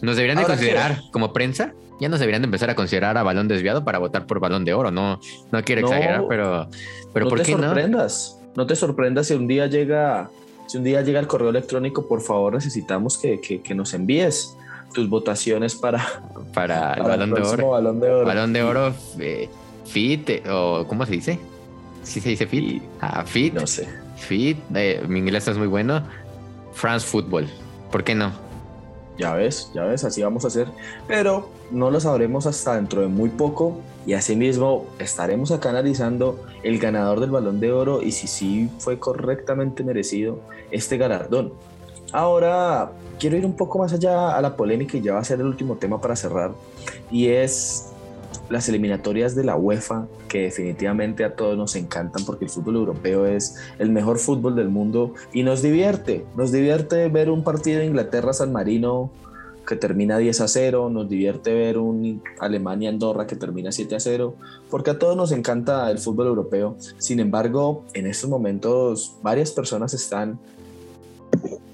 Nos deberían de considerar como prensa, ya nos deberían de empezar a considerar a balón desviado para votar por balón de oro. No, no quiero exagerar, pero, pero no ¿por te qué sorprendas. No? te sorprendas si un día llega, si un día llega el correo electrónico, por favor necesitamos que, que, nos envíes tus votaciones para, para, el balón, de oro. balón de oro. Balón de oro. Eh, Fit, o ¿cómo se dice? ¿Sí se dice Fit? Ah, Fit. No sé. Fit, eh, mi inglés es muy bueno. France Football. ¿Por qué no? Ya ves, ya ves, así vamos a hacer. Pero no lo sabremos hasta dentro de muy poco y asimismo estaremos acá analizando el ganador del balón de oro y si sí fue correctamente merecido este galardón. Ahora quiero ir un poco más allá a la polémica y ya va a ser el último tema para cerrar y es las eliminatorias de la UEFA, que definitivamente a todos nos encantan porque el fútbol europeo es el mejor fútbol del mundo y nos divierte, nos divierte ver un partido de Inglaterra-San Marino que termina 10 a 0, nos divierte ver un Alemania-Andorra que termina 7 a 0, porque a todos nos encanta el fútbol europeo. Sin embargo, en estos momentos varias personas están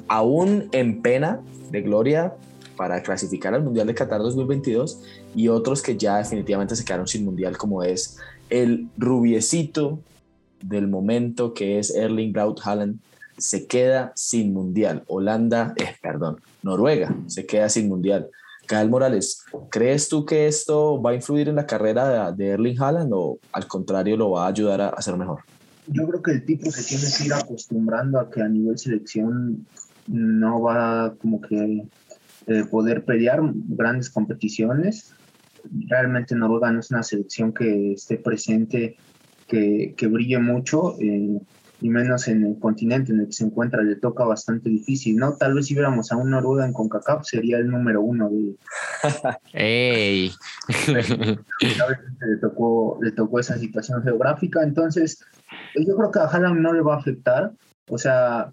aún en pena de gloria para clasificar al Mundial de Qatar 2022 y otros que ya definitivamente se quedaron sin Mundial, como es el rubiecito del momento que es Erling Braut Haaland se queda sin mundial. Holanda, eh, perdón, Noruega se queda sin mundial. Gael Morales, ¿crees tú que esto va a influir en la carrera de, Erling Haaland o al contrario lo va a ayudar a hacer mejor? Yo creo que el tipo se tiene que ir acostumbrando a que a nivel selección no va como que eh, poder pelear grandes competiciones. Realmente Noruega no es una selección que esté presente, que, que brille mucho. Eh, y menos en el continente en el que se encuentra, le toca bastante difícil, ¿no? Tal vez si viéramos a un Noruega en CONCACAF sería el número uno de... (laughs) ¡Ey! le tocó, le tocó esa situación geográfica, entonces yo creo que a Haaland no le va a afectar, o sea,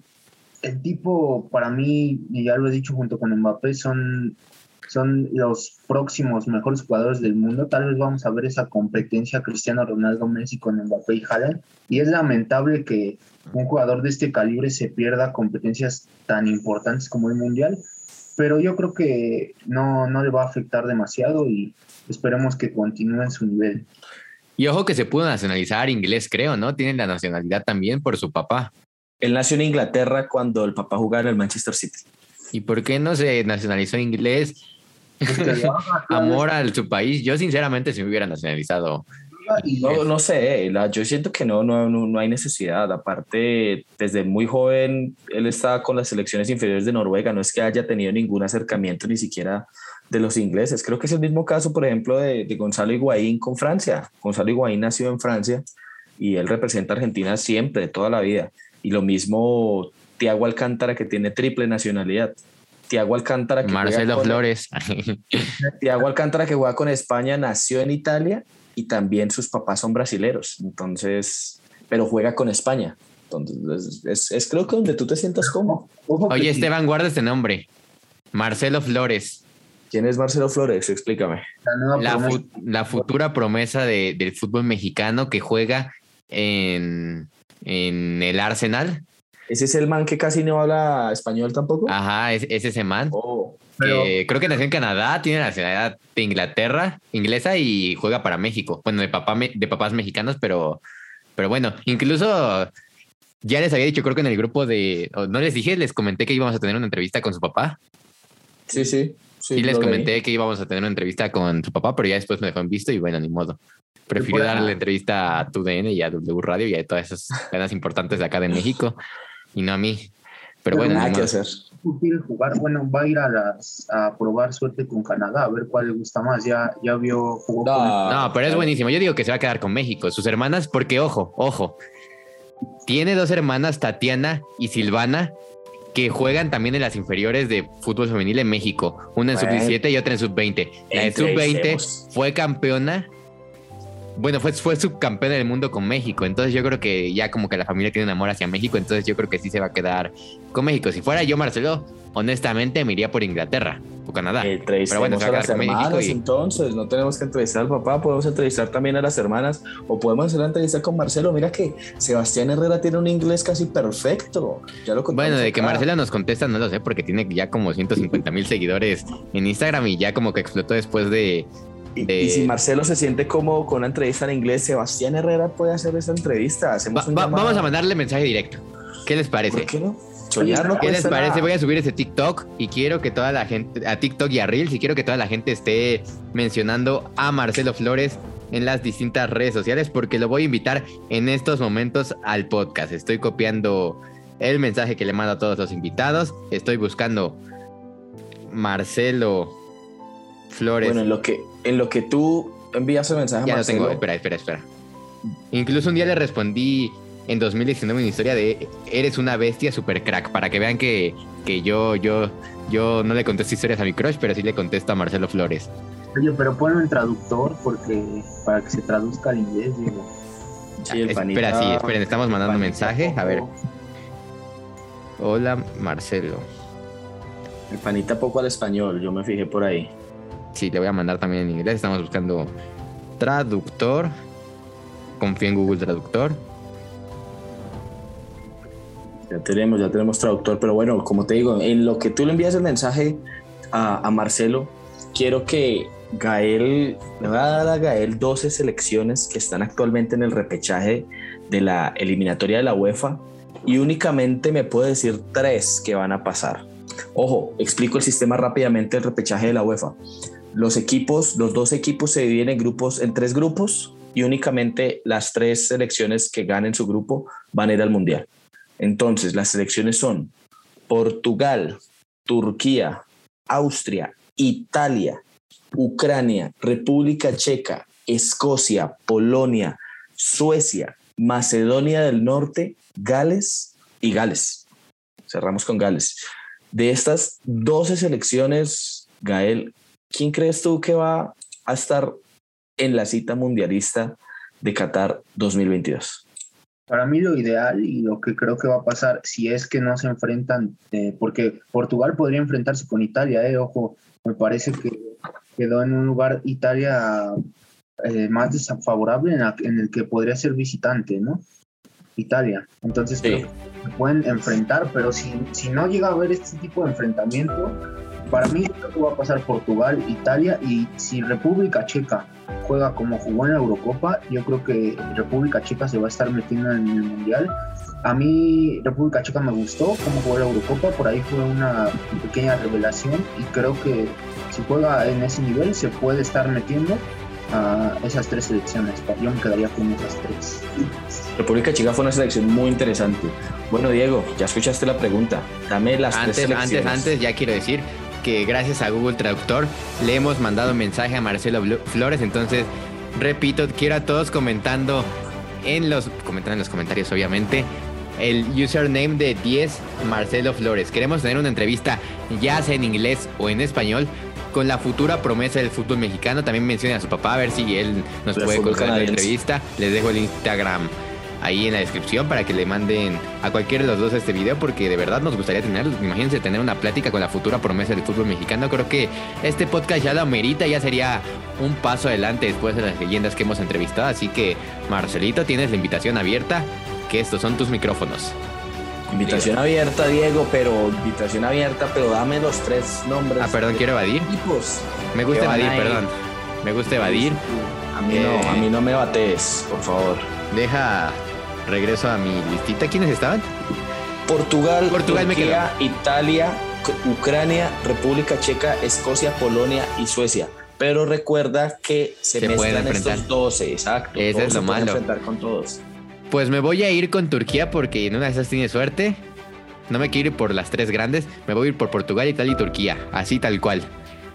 el tipo para mí, y ya lo he dicho junto con Mbappé, son son los próximos mejores jugadores del mundo. Tal vez vamos a ver esa competencia Cristiano Ronaldo, Messi con Mbappé y Haaland. Y es lamentable que un jugador de este calibre se pierda competencias tan importantes como el Mundial. Pero yo creo que no, no le va a afectar demasiado y esperemos que continúe en su nivel. Y ojo que se pudo nacionalizar inglés, creo, ¿no? Tiene la nacionalidad también por su papá. Él nació en Inglaterra cuando el papá jugaba en el Manchester City. ¿Y por qué no se nacionalizó inglés? (laughs) Amor a su país. Yo sinceramente si me hubiera nacionalizado. No, no sé, yo siento que no, no, no, hay necesidad. Aparte, desde muy joven, él estaba con las selecciones inferiores de Noruega. No es que haya tenido ningún acercamiento ni siquiera de los ingleses. Creo que es el mismo caso, por ejemplo, de, de Gonzalo Higuaín con Francia. Gonzalo Higuaín nació en Francia y él representa a Argentina siempre, toda la vida. Y lo mismo Tiago Alcántara, que tiene triple nacionalidad. Tiago Alcántara. Que Marcelo Flores. (laughs) Tiago Alcántara, que juega con España, nació en Italia y también sus papás son brasileros. Entonces, pero juega con España. Entonces, es, creo que donde tú te sientas cómodo. Oye, Esteban, guarda este nombre. Marcelo Flores. ¿Quién es Marcelo Flores? Explícame. La, futura promesa del fútbol mexicano que juega en, en el Arsenal ¿Ese es el man que casi no habla español tampoco? Ajá, es, ese man. Oh, creo que nació en Canadá, tiene la nacionalidad de Inglaterra, inglesa y juega para México. Bueno, de, papá, de papás mexicanos, pero, pero bueno, incluso ya les había dicho, creo que en el grupo de. No les dije, les comenté que íbamos a tener una entrevista con su papá. Sí, sí. Sí, les comenté que íbamos a tener una entrevista con su papá, pero ya después me dejó en visto y bueno, ni modo. Prefiero darle la entrevista a TUDN y a W Radio y a todas esas cadenas importantes de acá de México y no a mí. Pero, bueno, nada que hacer. jugar, bueno, va a ir a, las, a probar suerte con Canadá, a ver cuál le gusta más. Ya, ya vio. no, pero es buenísimo. Yo digo que se va a quedar con México. Sus hermanas, porque ojo, ojo. Tiene dos hermanas, Tatiana y Silvana, que juegan también en las inferiores de fútbol femenil en México. Una en sub-17 y otra en sub-20. La de sub-20 fue campeona bueno, fue, fue subcampeón del mundo con México. Entonces yo creo que ya como que la familia tiene un amor hacia México. Entonces yo creo que sí se va a quedar con México. Si fuera yo, Marcelo, honestamente me iría por Inglaterra o Canadá. Pero bueno, se va a quedar con México. Entonces no tenemos que entrevistar al papá, podemos entrevistar también a las hermanas o podemos hacer la entrevista con Marcelo. Mira que Sebastián Herrera tiene un inglés casi perfecto. Ya lo bueno, de que Marcelo nos contesta no lo sé porque tiene ya como 150 mil seguidores en Instagram y ya como que explotó después de y, si Marcelo se siente cómodo con una entrevista en inglés, Sebastián Herrera puede hacer esa entrevista. Hacemos vamos a mandarle mensaje directo. ¿Qué les parece? ¿Por qué no? ¿Qué les parece? Voy a subir ese TikTok y quiero que toda la gente, a TikTok y a Reels, y quiero que toda la gente esté mencionando a Marcelo Flores en las distintas redes sociales porque lo voy a invitar en estos momentos al podcast. Estoy copiando el mensaje que le mando a todos los invitados. Estoy buscando Marcelo Flores. Bueno, en lo que, en lo que tú envías el mensaje. Ya lo tengo, espera, espera, espera. Incluso un día le respondí en 2019 una historia de eres una bestia super crack, para que vean que, que yo, yo, yo no le contesto historias a mi crush, pero sí le contesto a Marcelo Flores. Oye, pero ponlo en traductor porque para que se traduzca al inglés, digo. Sí, el espera, sí, esperen, estamos mandando un mensaje. A ver. Hola, Marcelo. El panita poco al español, yo me fijé por ahí. Sí, le voy a mandar también en inglés. Estamos buscando traductor. Confía en Google Traductor. Ya tenemos, ya tenemos traductor, pero bueno, como te digo, en lo que tú le envías el mensaje a, Marcelo, quiero que Gael, le voy a dar a Gael 12 selecciones que están actualmente en el repechaje de la eliminatoria de la UEFA y únicamente me puede decir tres que van a pasar. Ojo, explico el sistema rápidamente del repechaje de la UEFA. Los equipos, los dos equipos se dividen en grupos, en tres grupos y únicamente las tres selecciones que ganen su grupo van a ir al mundial. Entonces, las selecciones son Portugal, Turquía, Austria, Italia, Ucrania, República Checa, Escocia, Polonia, Suecia, Macedonia del Norte, Gales y Gales. Cerramos con Gales. De estas 12 selecciones, Gael, ¿quién crees tú que va a estar en la cita mundialista de Qatar 2022? Para mí lo ideal y lo que creo que va a pasar si es que no se enfrentan, eh, porque Portugal podría enfrentarse con Italia, eh, ojo, me parece que quedó en un lugar Italia eh, más desfavorable en, el que podría ser visitante, ¿no? Italia. Entonces creo que se pueden enfrentar, pero si, si no llega a haber este tipo de enfrentamiento, para mí creo que va a pasar Portugal, Italia y si República Checa juega como jugó en la Eurocopa, yo creo que República Checa se va a estar metiendo en el Mundial. A mí República Checa me gustó cómo jugó la Eurocopa, por ahí fue una pequeña revelación y creo que si juega en ese nivel se puede estar metiendo a esas tres selecciones. Yo me quedaría con esas tres. República Checa fue una selección muy interesante. Bueno, Diego, ya escuchaste la pregunta. Dame las antes, tres selecciones. Antes, antes, ya quiero decir que gracias a Google Traductor le hemos mandado un mensaje a Marcelo Flores. Entonces, repito, quiero a todos comentando en los, comentando en los comentarios, obviamente, el username de 10 Marcelo Flores. Queremos tener una entrevista ya sea en inglés o en español con la futura promesa del fútbol mexicano. También menciona a su papá a ver si él nos puede colgar la entrevista. Les dejo el Instagram ahí en la descripción para que le manden a cualquiera de los dos este video porque de verdad nos gustaría tener, imagínense tener una plática con la futura promesa del fútbol mexicano. Creo que este podcast ya lo merita, ya sería un paso adelante después de las leyendas que hemos entrevistado. Así que Marcelito, tienes la invitación abierta, que estos son tus micrófonos. Invitación abierta, Diego, pero invitación abierta, pero dame los tres nombres. Ah, perdón, quiero evadir. Me gusta evadir, perdón. Me gusta evadir. A mí no, a mí no me bates, por favor. Deja regreso a mi listita. ¿Quiénes estaban? Portugal, Portugal Turquía, Italia, Ucrania, República Checa, Escocia, Polonia y Suecia. Pero recuerda que se, se mezclan estos 12, exacto. Eso es lo malo. enfrentar con todos. Pues me voy a ir con Turquía porque en una de esas tiene suerte. No me quiero ir por las tres grandes. Me voy a ir por Portugal, Italia y Turquía. Así tal cual.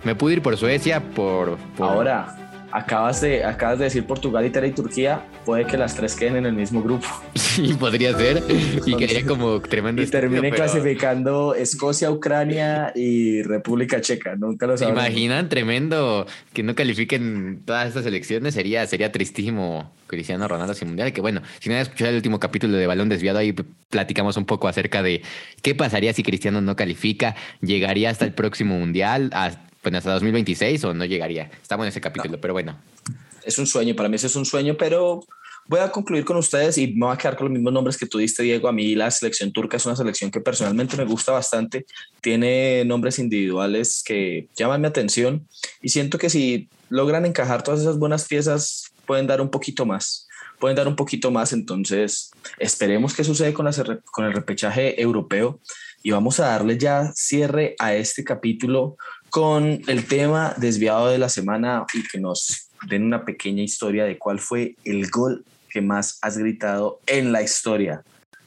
Me pude ir por Suecia, por... Ahora, acabas de, acabas de decir Portugal, Italia y Turquía, puede que las tres queden en el mismo grupo. Sí, podría ser. Y quedaría como tremendo. Y termine clasificando Escocia, Ucrania y República Checa. Nunca lo sabemos. imaginan tremendo que no califiquen todas estas elecciones? Sería, sería tristísimo Cristiano Ronaldo sin mundial. Que bueno, si no has escuchado el último capítulo de Balón Desviado, ahí platicamos un poco acerca de qué pasaría si Cristiano no califica. ¿Llegaría hasta el próximo mundial? Pues hasta 2026 o no llegaría. Estamos en ese capítulo, pero bueno. Es un sueño, para mí eso es un sueño, pero voy a concluir con ustedes y me voy a quedar con los mismos nombres que tú diste, Diego. A mí la selección turca es una selección que personalmente me gusta bastante. Tiene nombres individuales que llaman mi atención y siento que si logran encajar todas esas buenas piezas, pueden dar un poquito más. Pueden dar un poquito más, entonces esperemos qué sucede con, con el repechaje europeo y vamos a darle ya cierre a este capítulo con el tema desviado de la semana y que nos den una pequeña historia de cuál fue el gol que más has gritado en la historia.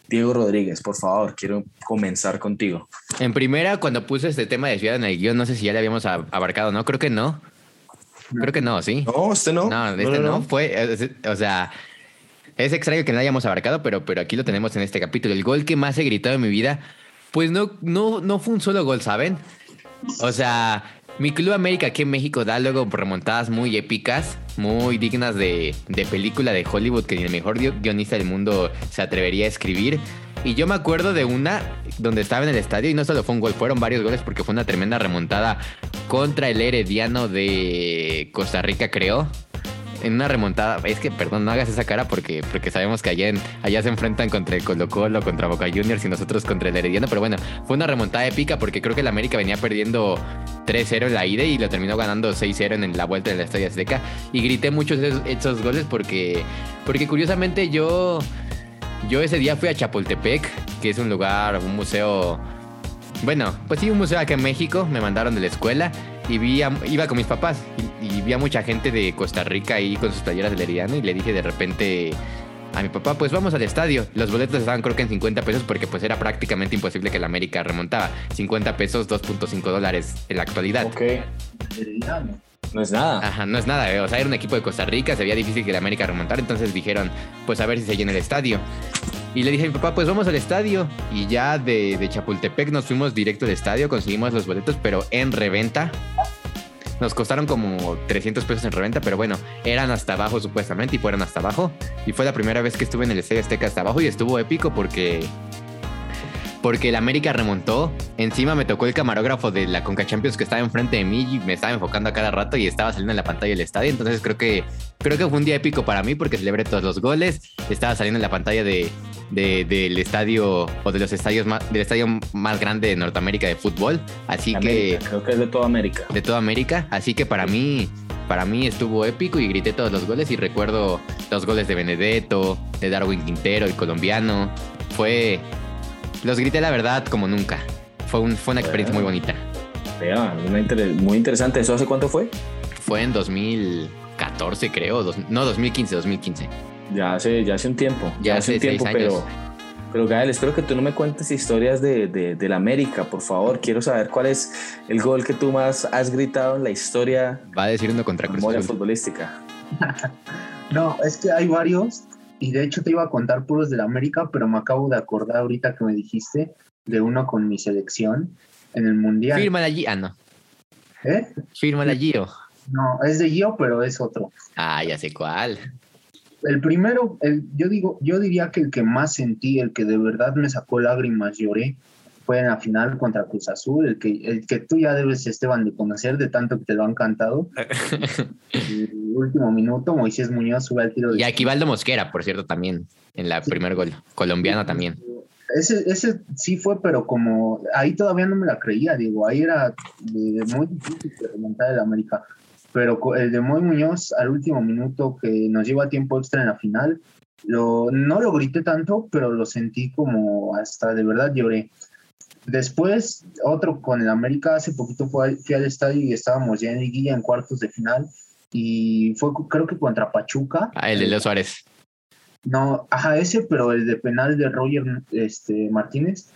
Diego Rodríguez, por favor, quiero comenzar contigo. En primera, cuando puse este tema desviado en el guion, no sé si ya le habíamos abarcado, ¿no? Creo que no. Creo que no, ¿sí? No, este no. No, este no, Fue, o sea, es extraño que no hayamos abarcado, pero, pero aquí lo tenemos en este capítulo. El gol que más he gritado en mi vida, pues no, no, no fue un solo gol, ¿saben? O sea, mi Club América aquí en México da luego remontadas muy épicas, muy dignas de, película de Hollywood que ni el mejor guionista del mundo se atrevería a escribir. Y yo me acuerdo de una donde estaba en el estadio y no solo fue un gol, fueron varios goles porque fue una tremenda remontada contra el Herediano de Costa Rica, creo. En una remontada. Es que, perdón, no hagas esa cara porque, porque sabemos que allá, allá se enfrentan contra el Colo Colo, contra Boca Juniors y nosotros contra el Herediano. Pero bueno, fue una remontada épica porque creo que el América venía perdiendo 3-0 en la ida y lo terminó ganando 6-0 en la vuelta de la Estadio Azteca. Y grité muchos de esos, goles porque, porque curiosamente yo, yo ese día fui a Chapultepec, que es un lugar, un museo bueno, pues sí, un museo acá en México, me mandaron de la escuela y vi iba con mis papás y, vi a mucha gente de Costa Rica ahí con sus playeras de Leriano y le dije de repente a mi papá, pues vamos al estadio. Los boletos estaban creo que en 50 pesos porque pues era prácticamente imposible que la América remontaba. 50 pesos, 2.5 dólares en la actualidad. Ok. No es nada. Ajá, no es nada. Eh. O sea, era un equipo de Costa Rica, se veía difícil que la América remontara, entonces dijeron, pues a ver si se llena el estadio. Y le dije a mi papá, pues vamos al estadio. Y ya de, de Chapultepec nos fuimos directo al estadio, conseguimos los boletos, pero en reventa. Nos costaron como 300 pesos en reventa, pero bueno, eran hasta abajo supuestamente y fueron hasta abajo. Y fue la primera vez que estuve en el Estadio Azteca hasta abajo y estuvo épico porque porque el América remontó. Encima me tocó el camarógrafo de la Conca Champions que estaba enfrente de mí y me estaba enfocando a cada rato y estaba saliendo en la pantalla del estadio. Entonces creo que creo que fue un día épico para mí porque celebré todos los goles. Estaba saliendo en la pantalla de, del estadio o de los estadios más, del estadio más grande de Norteamérica de fútbol. Así que creo que es de toda América. De toda América. Así que para mí para mí estuvo épico y grité todos los goles y recuerdo los goles de Benedetto, de Darwin Quintero, el colombiano. Fue, los grité la verdad como nunca. Fue, un, fue una experiencia muy bonita. muy interesante. ¿Eso hace cuánto fue? Fue en 2014, creo. no, 2015, 2015. Ya hace, ya hace un tiempo. Ya, hace un tiempo, pero. Pero Gael, espero que tú no me cuentes historias de, de, la América, por favor. Quiero saber cuál es el gol que tú más has gritado en la historia. Va a decir uno contra Cruz futbolística. (laughs) no, es que hay varios, y de hecho te iba a contar puros de la América, pero me acabo de acordar ahorita que me dijiste de uno con mi selección en el Mundial. Firma allí, ah, no. ¿Eh? Firma la Gio. No, es de Gio, pero es otro. Ah, ya sé cuál. El primero, el, yo digo, yo diría que el que más sentí, el que de verdad me sacó lágrimas, lloré, fue en la final contra Cruz Azul, el que, el que tú ya debes, Esteban, de conocer de tanto que te lo han cantado. (laughs) el último minuto, Moisés Muñoz sube al tiro de... Y Aquivaldo Mosquera, por cierto, también, en la primer gol, colombiano también. Ese, ese sí fue, pero como ahí todavía no me la creía, digo, ahí era muy difícil remontar el América. Pero el de Moy Muñoz al último minuto que nos lleva tiempo extra en la final, lo, no lo grité tanto, pero lo sentí como hasta de verdad lloré. Después, otro con el América, hace poquito fui, al estadio y estábamos ya en liguilla en cuartos de final y fue creo que contra Pachuca. Ah, el de Leo Suárez. No, ajá, ese, pero el de penal de Roger este, Martínez.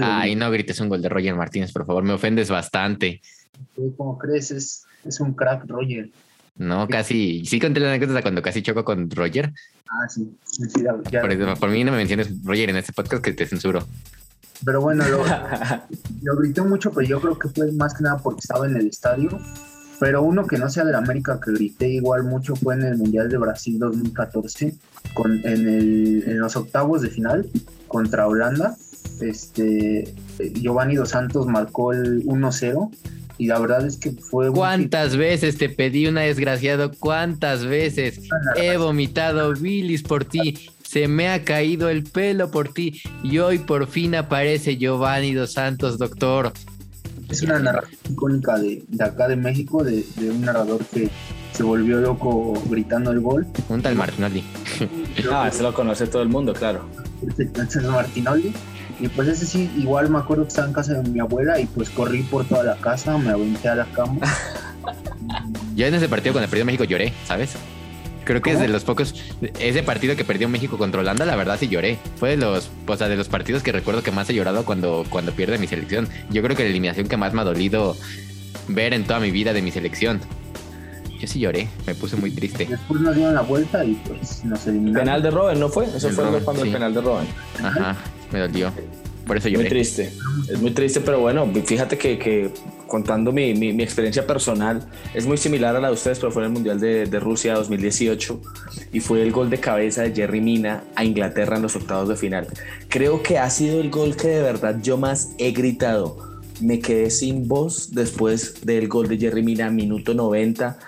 Ay, no grites un gol de Roger Martínez, por favor, me ofendes bastante. ¿Cómo crees? Es, es un crack, Roger. No, casi. Sí conté la anécdota cuando casi choco con Roger. Ah, sí. por, mí no me menciones Roger en este podcast que te censuro. Pero bueno, lo, (laughs) lo grité mucho, pero yo creo que fue más que nada porque estaba en el estadio. Pero uno que no sea de la América que grité igual mucho fue en el Mundial de Brasil 2014, con, en, el, en los octavos de final contra Holanda. Este, Giovanni Dos Santos marcó el 1-0 y la verdad es que fue... ¿Cuántas veces te pedí una desgraciado? ¿Cuántas veces he vomitado bilis por ti? se me ha caído el pelo por ti y hoy por fin aparece Giovanni Dos Santos, doctor. Es una narración icónica de, acá de México, de, un narrador que se volvió loco gritando el gol. Un tal Martinoli. ah, ese lo conoce todo el mundo, claro. Entonces Martinoli. Y pues ese sí, igual me acuerdo que estaba en casa de mi abuela y pues corrí por toda la casa, me aventé a la cama. (laughs) ya en ese partido el perdió México lloré, ¿sabes? Creo que es de los pocos. Ese partido que perdió México contra Holanda, la verdad sí lloré. Fue de los, o sea, de los partidos que recuerdo que más he llorado cuando, cuando pierde mi selección. Yo creo que la eliminación que más me ha dolido ver en toda mi vida de mi selección. Yo sí lloré, me puse muy triste. Después nos dieron la vuelta y pues nos eliminaron. Penal de Robin, ¿no fue? Eso fue cuando el penal de Robin. Ajá, me dolió. Por eso lloré. Muy triste. Es muy triste, pero bueno, fíjate que, que contando mi, mi, experiencia personal, es muy similar a la de ustedes, pero fue en el Mundial de, de, Rusia 2018 y fue el gol de cabeza de Jerry Mina a Inglaterra en los octavos de final. Creo que ha sido el gol que de verdad yo más he gritado. Me quedé sin voz después del gol de Jerry Mina, minuto 90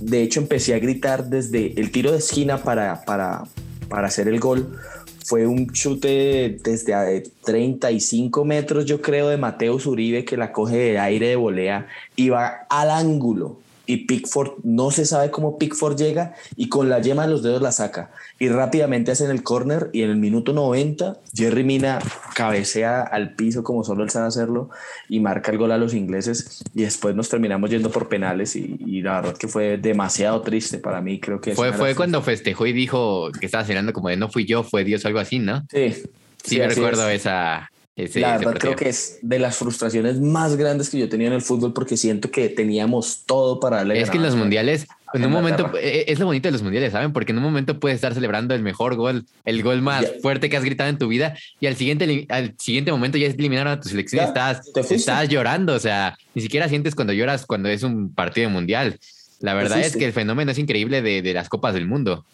de hecho empecé a gritar desde el tiro de esquina para, para, para hacer el gol. Fue un chute desde 35 metros, yo creo, de Mateo Uribe que la coge de aire de volea y va al ángulo y Pickford no se sabe cómo Pickford llega y con la yema de los dedos la saca y rápidamente hacen el corner y en el minuto 90 Jerry Mina cabecea al piso como solo él sabe hacerlo y marca el gol a los ingleses y después nos terminamos yendo por penales y, la verdad que fue demasiado triste para mí creo que fue, fue cuando festejó y dijo que estaba cenando como de no fui yo fue Dios algo así ¿no? Sí. Sí, me recuerdo esa, la verdad creo que es de las frustraciones más grandes que yo tenía en el fútbol porque siento que teníamos todo para darle. Es que en los mundiales, en un momento, eh, es lo bonito de los mundiales, ¿saben? Porque en un momento puedes estar celebrando el mejor gol, el gol más fuerte que has gritado en tu vida y al siguiente, al siguiente momento ya eliminaron a tu selección y estás, estás llorando. O sea, ni siquiera sientes cuando lloras cuando es un partido mundial. La verdad es que el fenómeno es increíble de, de las copas del mundo.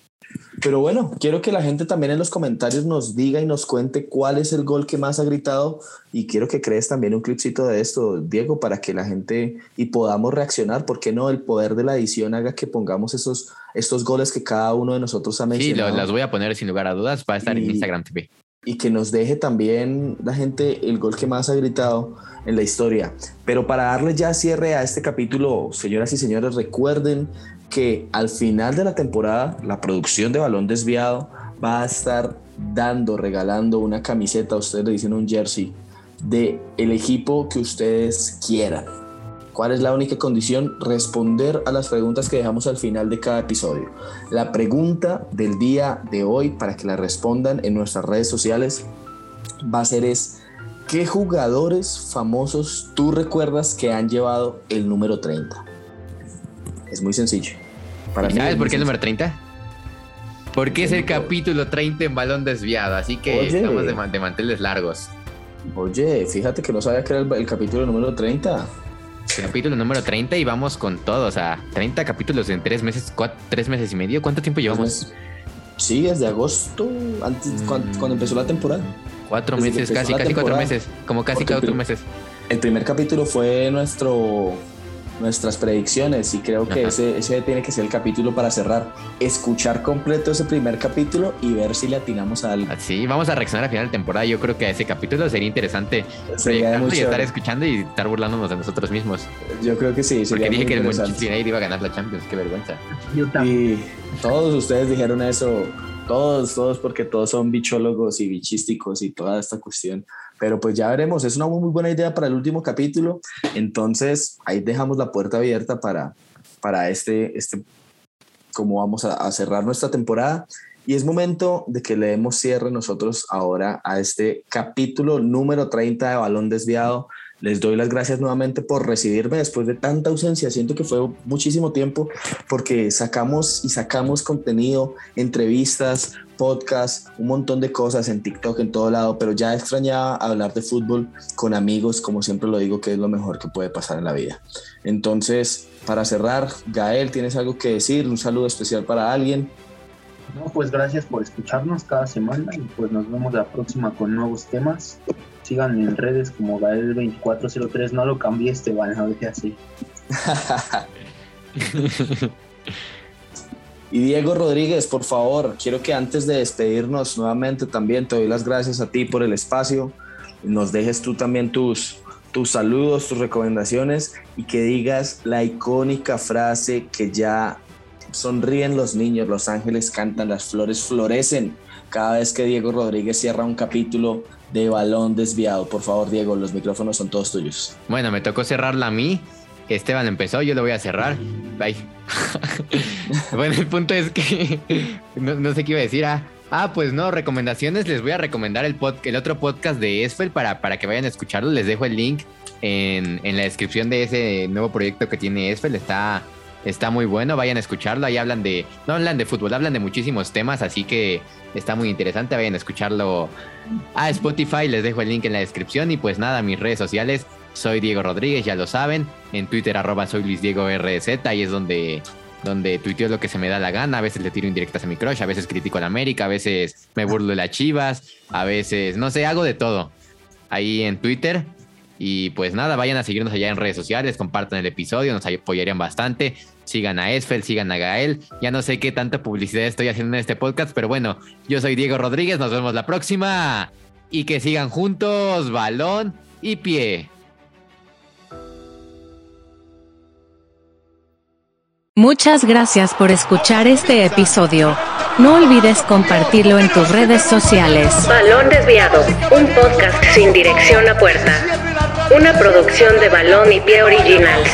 Pero bueno, quiero que la gente también en los comentarios nos diga y nos cuente cuál es el gol que más ha gritado y quiero que crees también un clipcito de esto, Diego, para que la gente y podamos reaccionar. ¿Por qué no el poder de la edición haga que pongamos esos, estos goles que cada uno de nosotros ha mencionado? Sí, las voy a poner sin lugar a dudas para estar en Instagram TV. Y que nos deje también la gente el gol que más ha gritado en la historia. Pero para darle ya cierre a este capítulo, señoras y señores, recuerden que al final de la temporada la producción de balón desviado va a estar dando, regalando una camiseta, ustedes le dicen un jersey, de el equipo que ustedes quieran. ¿Cuál es la única condición? Responder a las preguntas que dejamos al final de cada episodio. La pregunta del día de hoy, para que la respondan en nuestras redes sociales, va a ser es, ¿qué jugadores famosos tú recuerdas que han llevado el número 30? Es muy sencillo. Para ¿Sabes por qué el número 30? Porque es el capítulo 30 en balón desviado, así que estamos de, manteles largos. Oye, fíjate que no sabía que era el, capítulo número 30. capítulo número 30 y vamos con todo, o sea, 30 capítulos en tres meses, tres meses y medio. ¿Cuánto tiempo llevamos? Sí, desde agosto, antes, mm. cuando, empezó la temporada. Cuatro meses, casi, casi cuatro meses, como casi cuatro meses. El primer capítulo fue nuestro nuestras predicciones y creo que ese, ese tiene que ser el capítulo para cerrar. Escuchar completo ese primer capítulo y ver si le atinamos a algo. Sí, vamos a reaccionar a final de temporada. Yo creo que a ese capítulo sería interesante sería y estar escuchando y estar burlándonos de nosotros mismos. Yo creo que sí. Porque dije que el Manchester iba a ganar la Champions. Qué vergüenza. Y todos ustedes dijeron eso. Todos, todos, porque todos son bichólogos y bichísticos y toda esta cuestión. Pero pues ya veremos, es una muy buena idea para el último capítulo. Entonces ahí dejamos la puerta abierta para, para este, este, cómo vamos a, cerrar nuestra temporada. Y es momento de que le demos cierre nosotros ahora a este capítulo número 30 de Balón Desviado. Les doy las gracias nuevamente por recibirme después de tanta ausencia. Siento que fue muchísimo tiempo porque sacamos y sacamos contenido, entrevistas, podcast, un montón de cosas en TikTok, en todo lado, pero ya extrañaba hablar de fútbol con amigos, como siempre lo digo, que es lo mejor que puede pasar en la vida. Entonces, para cerrar, Gael, ¿tienes algo que decir? ¿Un saludo especial para alguien? No, pues gracias por escucharnos cada semana y pues nos vemos la próxima con nuevos temas. Sigan en redes como Gael2403, no lo cambié Esteban, lo dejé así. Y Diego Rodríguez, por favor, quiero que antes de despedirnos nuevamente también te doy las gracias a ti por el espacio. Nos dejes tú también tus, tus saludos, tus recomendaciones y que digas la icónica frase que ya sonríen los niños, los ángeles cantan, las flores florecen cada vez que Diego Rodríguez cierra un capítulo de balón desviado. Por favor, Diego, los micrófonos son todos tuyos. Bueno, me tocó cerrarla a mí. Esteban empezó, yo lo voy a cerrar. Bye. (laughs) bueno, el punto es que (laughs) no, sé qué iba a decir. Ah, ah, pues no, recomendaciones. Les voy a recomendar el, otro podcast de Esfel para, para que vayan a escucharlo. Les dejo el link en, la descripción de ese nuevo proyecto que tiene Esfel. Está, está muy bueno, vayan a escucharlo. Ahí hablan de, no hablan de fútbol, hablan de muchísimos temas, así que está muy interesante. Vayan a escucharlo a Spotify. Les dejo el link en la descripción. Y pues nada, mis redes sociales soy Diego Rodríguez, ya lo saben. En Twitter, arroba soy Luis Diego ahí es donde, donde tuiteo lo que se me da la gana. A veces le tiro indirectas a mi crush, a veces critico a la América, a veces me burlo de las chivas, a veces, no sé, hago de todo. Ahí en Twitter. Y pues nada, vayan a seguirnos allá en redes sociales, compartan el episodio, nos apoyarían bastante. sigan a Esfel, sigan a Gael. Ya no sé qué tanta publicidad estoy haciendo en este podcast, pero bueno, yo soy Diego Rodríguez, nos vemos la próxima. Y que sigan juntos, balón y pie. Muchas gracias por escuchar este episodio. No olvides compartirlo en tus redes sociales. Balón Desviado, un podcast sin dirección a puerta. Una producción de Balón y Pie Originals.